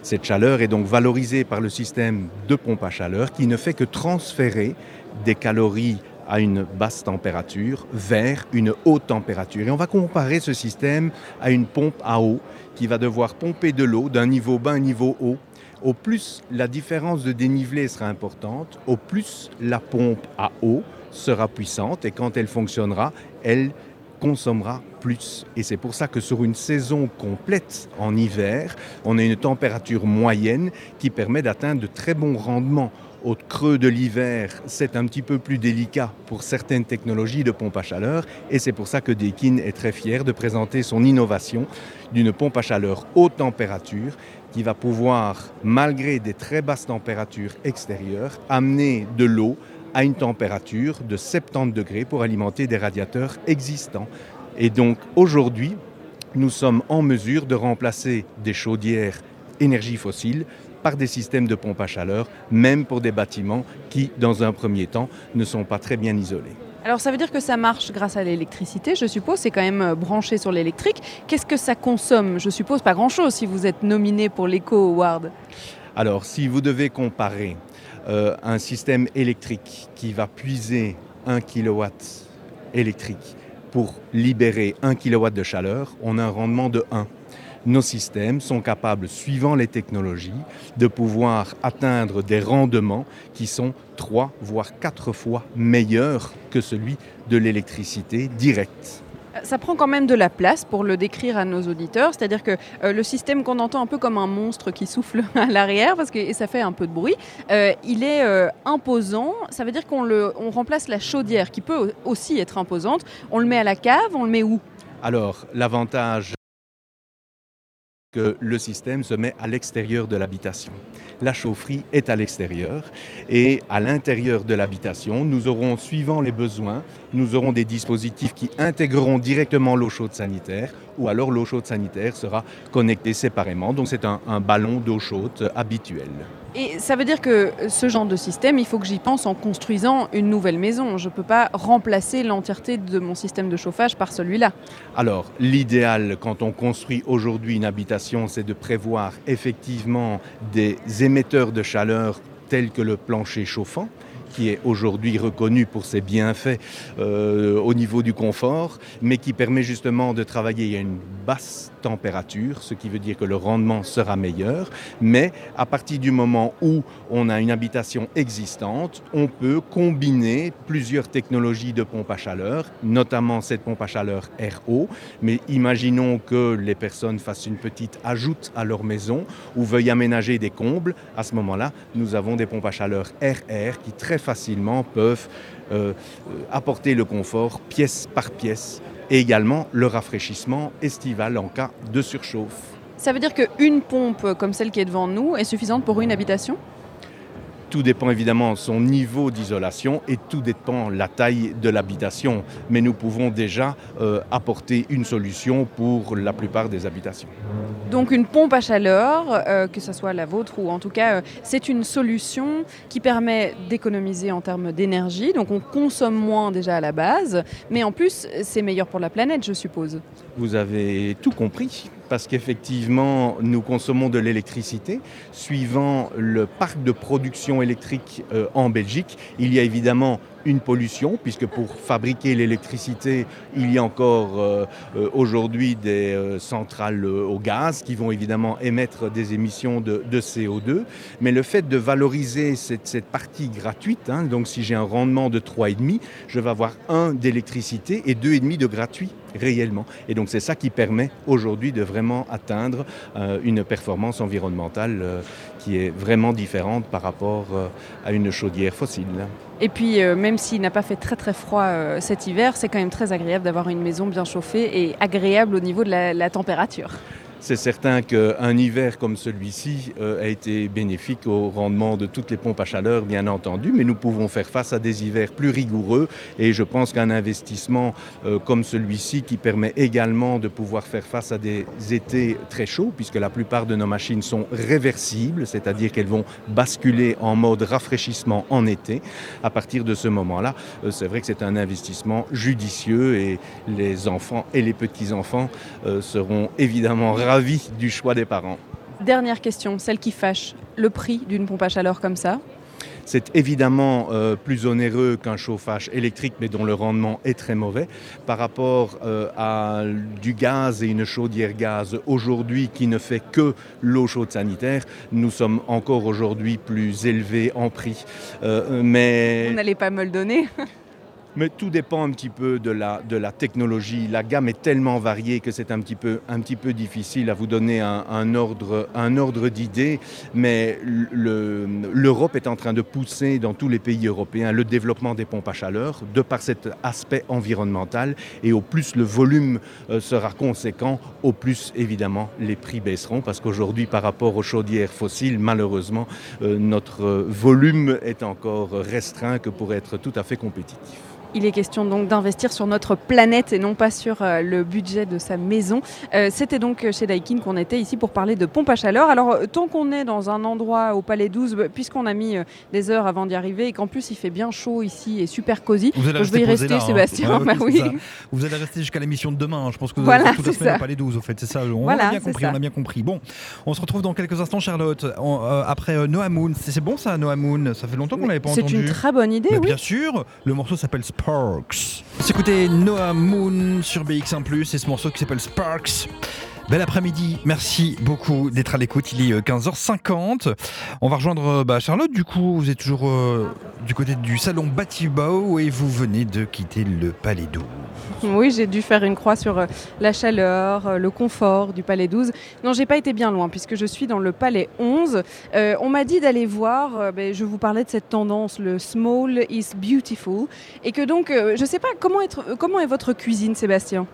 Cette chaleur est donc valorisée par le système de pompe à chaleur qui ne fait que transférer des calories à une basse température vers une haute température. Et on va comparer ce système à une pompe à eau qui va devoir pomper de l'eau d'un niveau bas à un niveau haut. Au plus la différence de dénivelé sera importante, au plus la pompe à eau sera puissante et quand elle fonctionnera, elle consommera plus. Et c'est pour ça que sur une saison complète en hiver, on a une température moyenne qui permet d'atteindre de très bons rendements. Au creux de l'hiver, c'est un petit peu plus délicat pour certaines technologies de pompe à chaleur et c'est pour ça que Daikin est très fier de présenter son innovation d'une pompe à chaleur haute température qui va pouvoir, malgré des très basses températures extérieures, amener de l'eau à une température de 70 degrés pour alimenter des radiateurs existants. Et donc aujourd'hui, nous sommes en mesure de remplacer des chaudières énergie fossile par des systèmes de pompe à chaleur, même pour des bâtiments qui, dans un premier temps, ne sont pas très bien isolés. Alors ça veut dire que ça marche grâce à l'électricité, je suppose, c'est quand même euh, branché sur l'électrique. Qu'est-ce que ça consomme? Je suppose pas grand-chose si vous êtes nominé pour l'Eco Award. Alors si vous devez comparer euh, un système électrique qui va puiser 1 kW électrique pour libérer 1 kW de chaleur, on a un rendement de 1 nos systèmes sont capables, suivant les technologies, de pouvoir atteindre des rendements qui sont trois voire quatre fois meilleurs que celui de l'électricité directe. Ça prend quand même de la place pour le décrire à nos auditeurs, c'est-à-dire que euh, le système qu'on entend un peu comme un monstre qui souffle à l'arrière, parce que et ça fait un peu de bruit, euh, il est euh, imposant. Ça veut dire qu'on le, on remplace la chaudière, qui peut aussi être imposante. On le met à la cave, on le met où? Alors, l'avantage que le système se met à l'extérieur de l'habitation. La chaufferie est à l'extérieur et à l'intérieur de l'habitation, nous aurons, suivant les besoins, nous aurons des dispositifs qui intégreront directement l'eau chaude sanitaire ou alors l'eau chaude sanitaire sera connectée séparément. Donc c'est un, ballon d'eau chaude habituel. Et ça veut dire que ce genre de système, il faut que j'y pense en construisant une nouvelle maison. Je ne peux pas remplacer l'entièreté de mon système de chauffage par celui-là. Alors, l'idéal quand on construit aujourd'hui une habitation, c'est de prévoir effectivement des émetteurs de chaleur tels que le plancher chauffant qui est aujourd'hui reconnu pour ses bienfaits euh, au niveau du confort, mais qui permet justement de travailler à une basse température, ce qui veut dire que le rendement sera meilleur. Mais à partir du moment où on a une habitation existante, on peut combiner plusieurs technologies de pompe à chaleur, notamment cette pompe à chaleur RO. Mais imaginons que les personnes fassent une petite ajoute à leur maison ou veuillent aménager des combles. À ce moment-là, nous avons des pompes à chaleur RR qui très facilement peuvent euh, apporter le confort pièce par pièce et également le rafraîchissement estival en cas de surchauffe. Ça veut dire qu'une pompe comme celle qui est devant nous est suffisante pour une habitation? Tout dépend évidemment de son niveau d'isolation et tout dépend la taille de l'habitation. Mais nous pouvons déjà euh, apporter une solution pour la plupart des habitations. Donc une pompe à chaleur, euh, que ce soit la vôtre ou en tout cas, euh, c'est une solution qui permet d'économiser en termes d'énergie. Donc on consomme moins déjà à la base, mais en plus c'est meilleur pour la planète, je suppose. Vous avez tout compris parce qu'effectivement, nous consommons de l'électricité. Suivant le parc de production électrique euh, en Belgique, il y a évidemment une pollution, puisque pour fabriquer l'électricité, il y a encore euh, euh, aujourd'hui des euh, centrales euh, au gaz qui vont évidemment émettre des émissions de, de CO2. Mais le fait de valoriser cette, cette partie gratuite, hein, donc si j'ai un rendement de 3,5, je vais avoir un d'électricité et 2,5 de gratuit réellement. Et donc c'est ça qui permet aujourd'hui de vraiment atteindre euh, une performance environnementale qui est vraiment différente par rapport à une chaudière fossile. Et puis, euh, même s'il n'a pas fait très très froid euh, cet hiver, c'est quand même très agréable d'avoir une maison bien chauffée et agréable au niveau de la, la température. C'est certain qu'un hiver comme celui-ci euh, a été bénéfique au rendement de toutes les pompes à chaleur, bien entendu, mais nous pouvons faire face à des hivers plus rigoureux et je pense qu'un investissement euh, comme celui-ci qui permet également de pouvoir faire face à des étés très chauds, puisque la plupart de nos machines sont réversibles, c'est-à-dire qu'elles vont basculer en mode rafraîchissement en été. À partir de ce moment-là, euh, c'est vrai que c'est un investissement judicieux et les enfants et les petits-enfants seront évidemment ravis du choix des parents. Dernière question, celle qui fâche, le prix d'une pompe à chaleur comme ça C'est évidemment euh, plus onéreux qu'un chauffage électrique, mais dont le rendement est très mauvais. Par rapport euh, à du gaz et une chaudière gaz aujourd'hui qui ne fait que l'eau chaude sanitaire, nous sommes encore aujourd'hui plus élevés en prix. Euh, mais... Vous n'allez pas me le donner Mais tout dépend un petit peu de la, de la technologie. La gamme est tellement variée que c'est un petit peu, un petit peu difficile à vous donner un, un ordre, un ordre d'idée. Mais l'Europe est en train de pousser dans tous les pays européens le développement des pompes à chaleur de par cet aspect environnemental. Et au plus le volume euh, sera conséquent, au plus évidemment les prix baisseront. Parce qu'aujourd'hui, par rapport aux chaudières fossiles, malheureusement, euh, notre volume est encore restreint que pour être tout à fait compétitif. Il est question donc d'investir sur notre planète et non pas sur euh, le budget de sa maison. Euh, C'était donc chez Daikin qu'on était ici pour parler de pompe à chaleur. Alors euh, tant qu'on est dans un endroit au Palais 12, bah, puisqu'on a mis euh, des heures avant d'y arriver et qu'en plus il fait bien chaud ici et super cosy, Vous allez je vais y rester là, hein. Sébastien. Ouais, Bah c'est oui. Vous allez rester jusqu'à l'émission de demain. hein. Je pense que vous Voilà, allez toute la c'est semaine ça. au Palais 12 au fait. C'est ça. On Voilà, a bien c'est compris. ça. On a bien compris. Bon, on se retrouve dans quelques instants, Charlotte. On- euh, après euh, Noah Moon. C'est c'est bon ça, Noah Moon? Ça fait longtemps qu'on l'avait pas C'est entendu. une très bonne idée, Mais oui. Bien sûr, le morceau s'appelle Sparks. C'est écoutez Noah Moon sur BX1+, et ce morceau qui s'appelle Sparks. Bel après-midi, merci beaucoup d'être à l'écoute, il est euh, 15h50. On va rejoindre euh, bah, Charlotte, du coup, vous êtes toujours euh, du côté du salon Batibao et vous venez de quitter le Palais 12. Oui, j'ai dû faire une croix sur euh, la chaleur, euh, le confort du Palais 12. Non, j'ai pas été bien loin puisque je suis dans le Palais 11. Euh, on m'a dit d'aller voir, euh, ben, je vous parlais de cette tendance, le small is beautiful. Et que donc, euh, je sais pas, euh, comment est votre cuisine, Sébastien?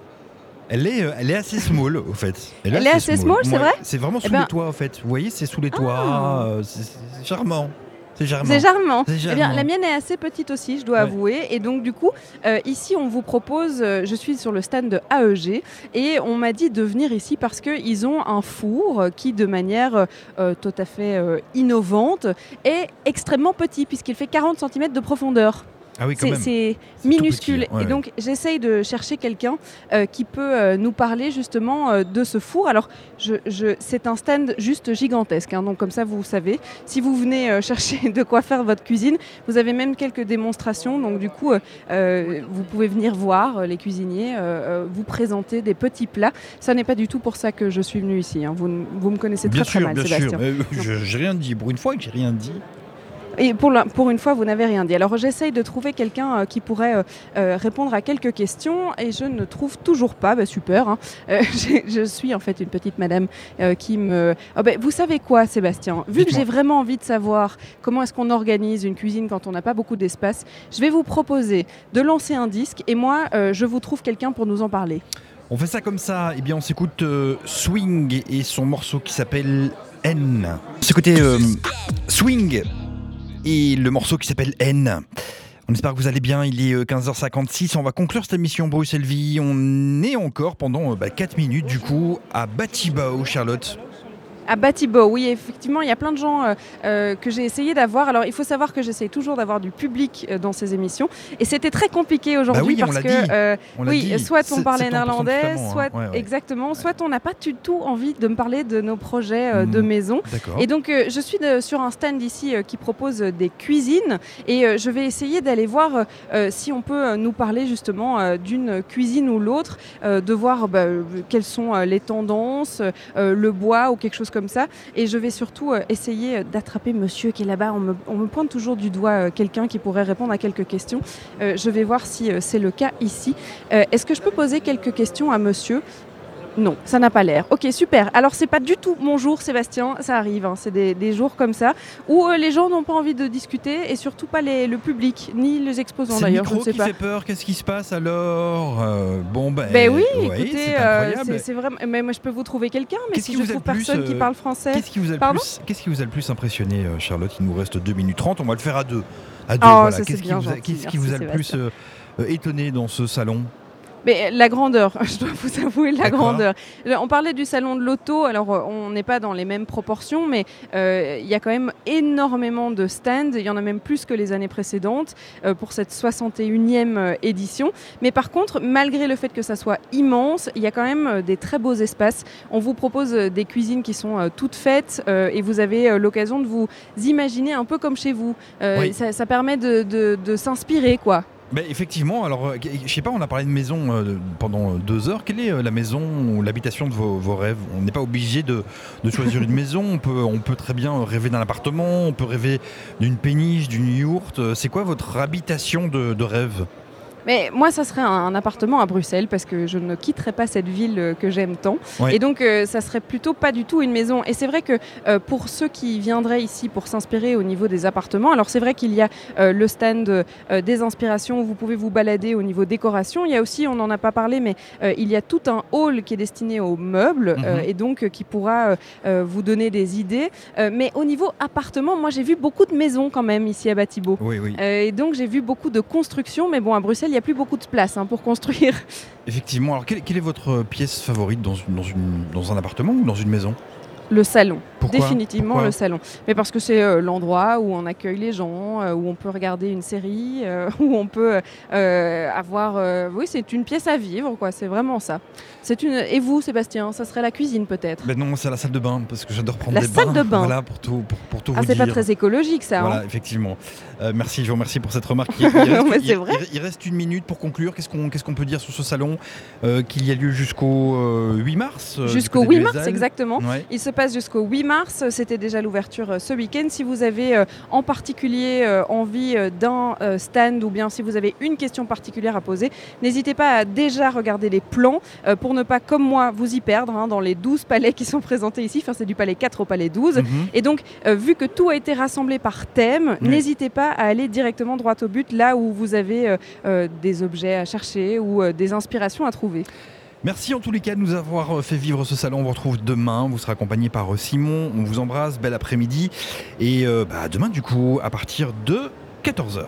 Elle est, euh, elle est assez small, au fait. Elle est assez small, c'est vrai C'est vraiment sous Eh ben- les toits, au fait. Vous voyez, c'est sous les Ah. toits. euh, c'est charmant. C'est charmant. C'est charmant. Eh bien, la mienne est assez petite aussi, je dois Ouais. avouer. Et donc, du coup, euh, ici, on vous propose, euh, je suis sur le stand de AEG, et on m'a dit de venir ici parce qu'ils ont un four qui, de manière euh, tout à fait innovante, est extrêmement petit, puisqu'il fait 40 cm de profondeur. Ah oui, C'est- minuscule. petit, ouais, et donc, j'essaye de chercher quelqu'un euh, qui peut euh, nous parler justement euh, de ce four. Alors, je, je- c'est un stand juste gigantesque. hein, donc, comme ça, vous savez. Si vous venez chercher de quoi faire votre cuisine, vous avez même quelques démonstrations. Donc, du coup, vous pouvez venir voir les cuisiniers, vous présenter des petits plats. Ça n'est pas du tout pour ça que je suis venue ici. hein. Vous, vous me connaissez Bien très, très mal, bien Sébastien. sûr. J'ai rien dit. Pour une fois que j'ai rien dit. Et pour, la- pour une fois, vous n'avez rien dit. Alors j'essaye de trouver quelqu'un euh, qui pourrait euh, euh, répondre à quelques questions et je ne trouve toujours pas. Bah, super. hein. Je suis en fait une petite madame qui me... Ah, bah, vous savez quoi, Sébastien? Vu que j'ai vraiment envie de savoir comment est-ce qu'on organise une cuisine quand on n'a pas beaucoup d'espace, je vais vous proposer de lancer un disque et moi, je vous trouve quelqu'un pour nous en parler. On fait ça comme ça. Eh bien, on s'écoute euh, Swing et son morceau qui s'appelle N. Côté euh, Swing et le morceau qui s'appelle N. On espère que vous allez bien, il est euh, 15h56, on va conclure cette émission Bruxelles Vie. On est encore pendant euh, bah, 4 minutes du coup à Batibao, Charlotte. À Batibo, oui, effectivement, il y a plein de gens euh, euh, que j'ai essayé d'avoir. Alors, il faut savoir que j'essaye toujours d'avoir du public euh, dans ces émissions. Et c'était très compliqué aujourd'hui Bah oui, parce que, oui, dit. soit on parlait 70% néerlandais, hein. soit Ouais, ouais. exactement, soit on n'a pas du tout envie de me parler de nos projets de Hmm, maison. Et donc, je suis de- sur un stand ici qui propose des cuisines et je vais essayer d'aller voir si on peut nous parler justement d'une cuisine ou l'autre, de voir bah, quelles sont les tendances, le bois ou quelque chose ça. Et je vais surtout euh, essayer euh, d'attraper monsieur qui est là-bas. On me, on me pointe toujours du doigt euh, quelqu'un qui pourrait répondre à quelques questions. Je vais voir si c'est le cas ici. Est-ce que je peux poser quelques questions à monsieur? Non, ça n'a pas l'air. Ok, super. Alors, c'est pas du tout mon jour, Sébastien. Ça arrive. hein. C'est des, des jours comme ça où euh, les gens n'ont pas envie de discuter et surtout pas les- le public ni les exposants C'est le d'ailleurs. Je micro sais qui pas. fait peur, qu'est-ce qui se passe alors Euh, Bon ben, Ben oui, ouais, écoutez, c'est euh, vraiment. Mais moi, je peux vous trouver quelqu'un, mais Qu'est-ce si qui je trouve plus, personne qui euh, parle français. Qu'est-ce qui vous a le plus Qu'est-ce qui vous a le plus impressionné, Charlotte? Il nous reste 2 minutes 30. On va le faire à deux. À deux, Oh, voilà. Qu'est-ce qui vous a, qui vous le plus étonné dans ce salon? Mais la grandeur, je dois vous avouer la grandeur. On parlait du salon de l'auto, alors euh, on n'est pas dans les mêmes proportions, mais euh, il y a quand même énormément de stands, il y en a même plus que les années précédentes euh, pour cette 61e euh, édition. Mais par contre, malgré le fait que ça soit immense, il y a quand même des très beaux espaces. On vous propose des cuisines qui sont toutes faites et vous avez l'occasion de vous imaginer un peu comme chez vous. Oui. ça, ça permet de, de- de s'inspirer, quoi. Ben, effectivement, alors euh, je sais pas, on a parlé de maison euh, pendant deux heures. Quelle est euh, la maison ou l'habitation de vos, rêves? On n'est pas obligé de, choisir une maison. On peut, très bien rêver d'un appartement. On peut rêver d'une péniche, d'une yourte. Euh, C'est quoi votre habitation de rêve? Mais moi, ça serait un, un appartement à Bruxelles parce que je ne quitterai pas cette ville euh, que j'aime tant. Ouais. Et donc, euh, ça serait plutôt pas du tout une maison. Et c'est vrai que euh, pour ceux qui viendraient ici pour s'inspirer au niveau des appartements, alors c'est vrai qu'il y a euh, le stand des inspirations où vous pouvez vous balader au niveau décoration. Il y a aussi, on n'en a pas parlé, mais il y a tout un hall qui est destiné aux meubles Mhm. et donc qui pourra vous donner des idées. Mais au niveau appartement, moi j'ai vu beaucoup de maisons quand même ici à Batibo. Oui, oui. Et donc j'ai vu beaucoup de constructions, mais bon, à Bruxelles, n'y a plus beaucoup de place hein, pour construire. Effectivement. Alors, quelle, quelle est votre pièce favorite dans, une- dans, une- dans un appartement ou dans une maison? Le salon, Pourquoi? Définitivement Pourquoi? le salon. Mais parce que c'est euh, l'endroit où on accueille les gens, euh, où on peut regarder une série, euh, où on peut avoir... oui, c'est une pièce à vivre, quoi. C'est vraiment ça. C'est une... Et vous, Sébastien, ça serait la cuisine peut-être Ben non, c'est la salle de bain parce que j'adore prendre La des salle bains. de bain. Voilà, pour tout, pour, pour tout Ah, c'est pas très écologique ça. Voilà, hein. effectivement. Euh, merci, je vous remercie pour cette remarque. Il, il reste, il- vrai. il- reste une minute pour conclure. Qu'est-ce qu'on qu'est-ce qu'on peut dire sur ce salon euh, qu'il y a lieu jusqu'au euh, 8 mars euh, du Jusqu'au côté 8 du mars, exactement. Ouais. Il se passe jusqu'au 8 mars. C'était déjà l'ouverture ce week-end. Si vous avez en particulier envie d'un stand ou bien si vous avez une question particulière à poser, n'hésitez pas à déjà regarder les plans pour ne pas, comme moi, vous y perdre hein, dans les 12 palais qui sont présentés ici. Enfin, c'est du palais 4 au palais 12. Mhm. Et donc, euh, vu que tout a été rassemblé par thème, Oui. n'hésitez pas à aller directement droit au but, là où vous avez euh, euh, des objets à chercher ou des inspirations à trouver. Merci en tous les cas de nous avoir fait vivre ce salon. On vous retrouve demain. Vous serez accompagné par Simon. On vous embrasse. Bel après-midi. Et euh, bah, demain, du coup, à partir de 14h.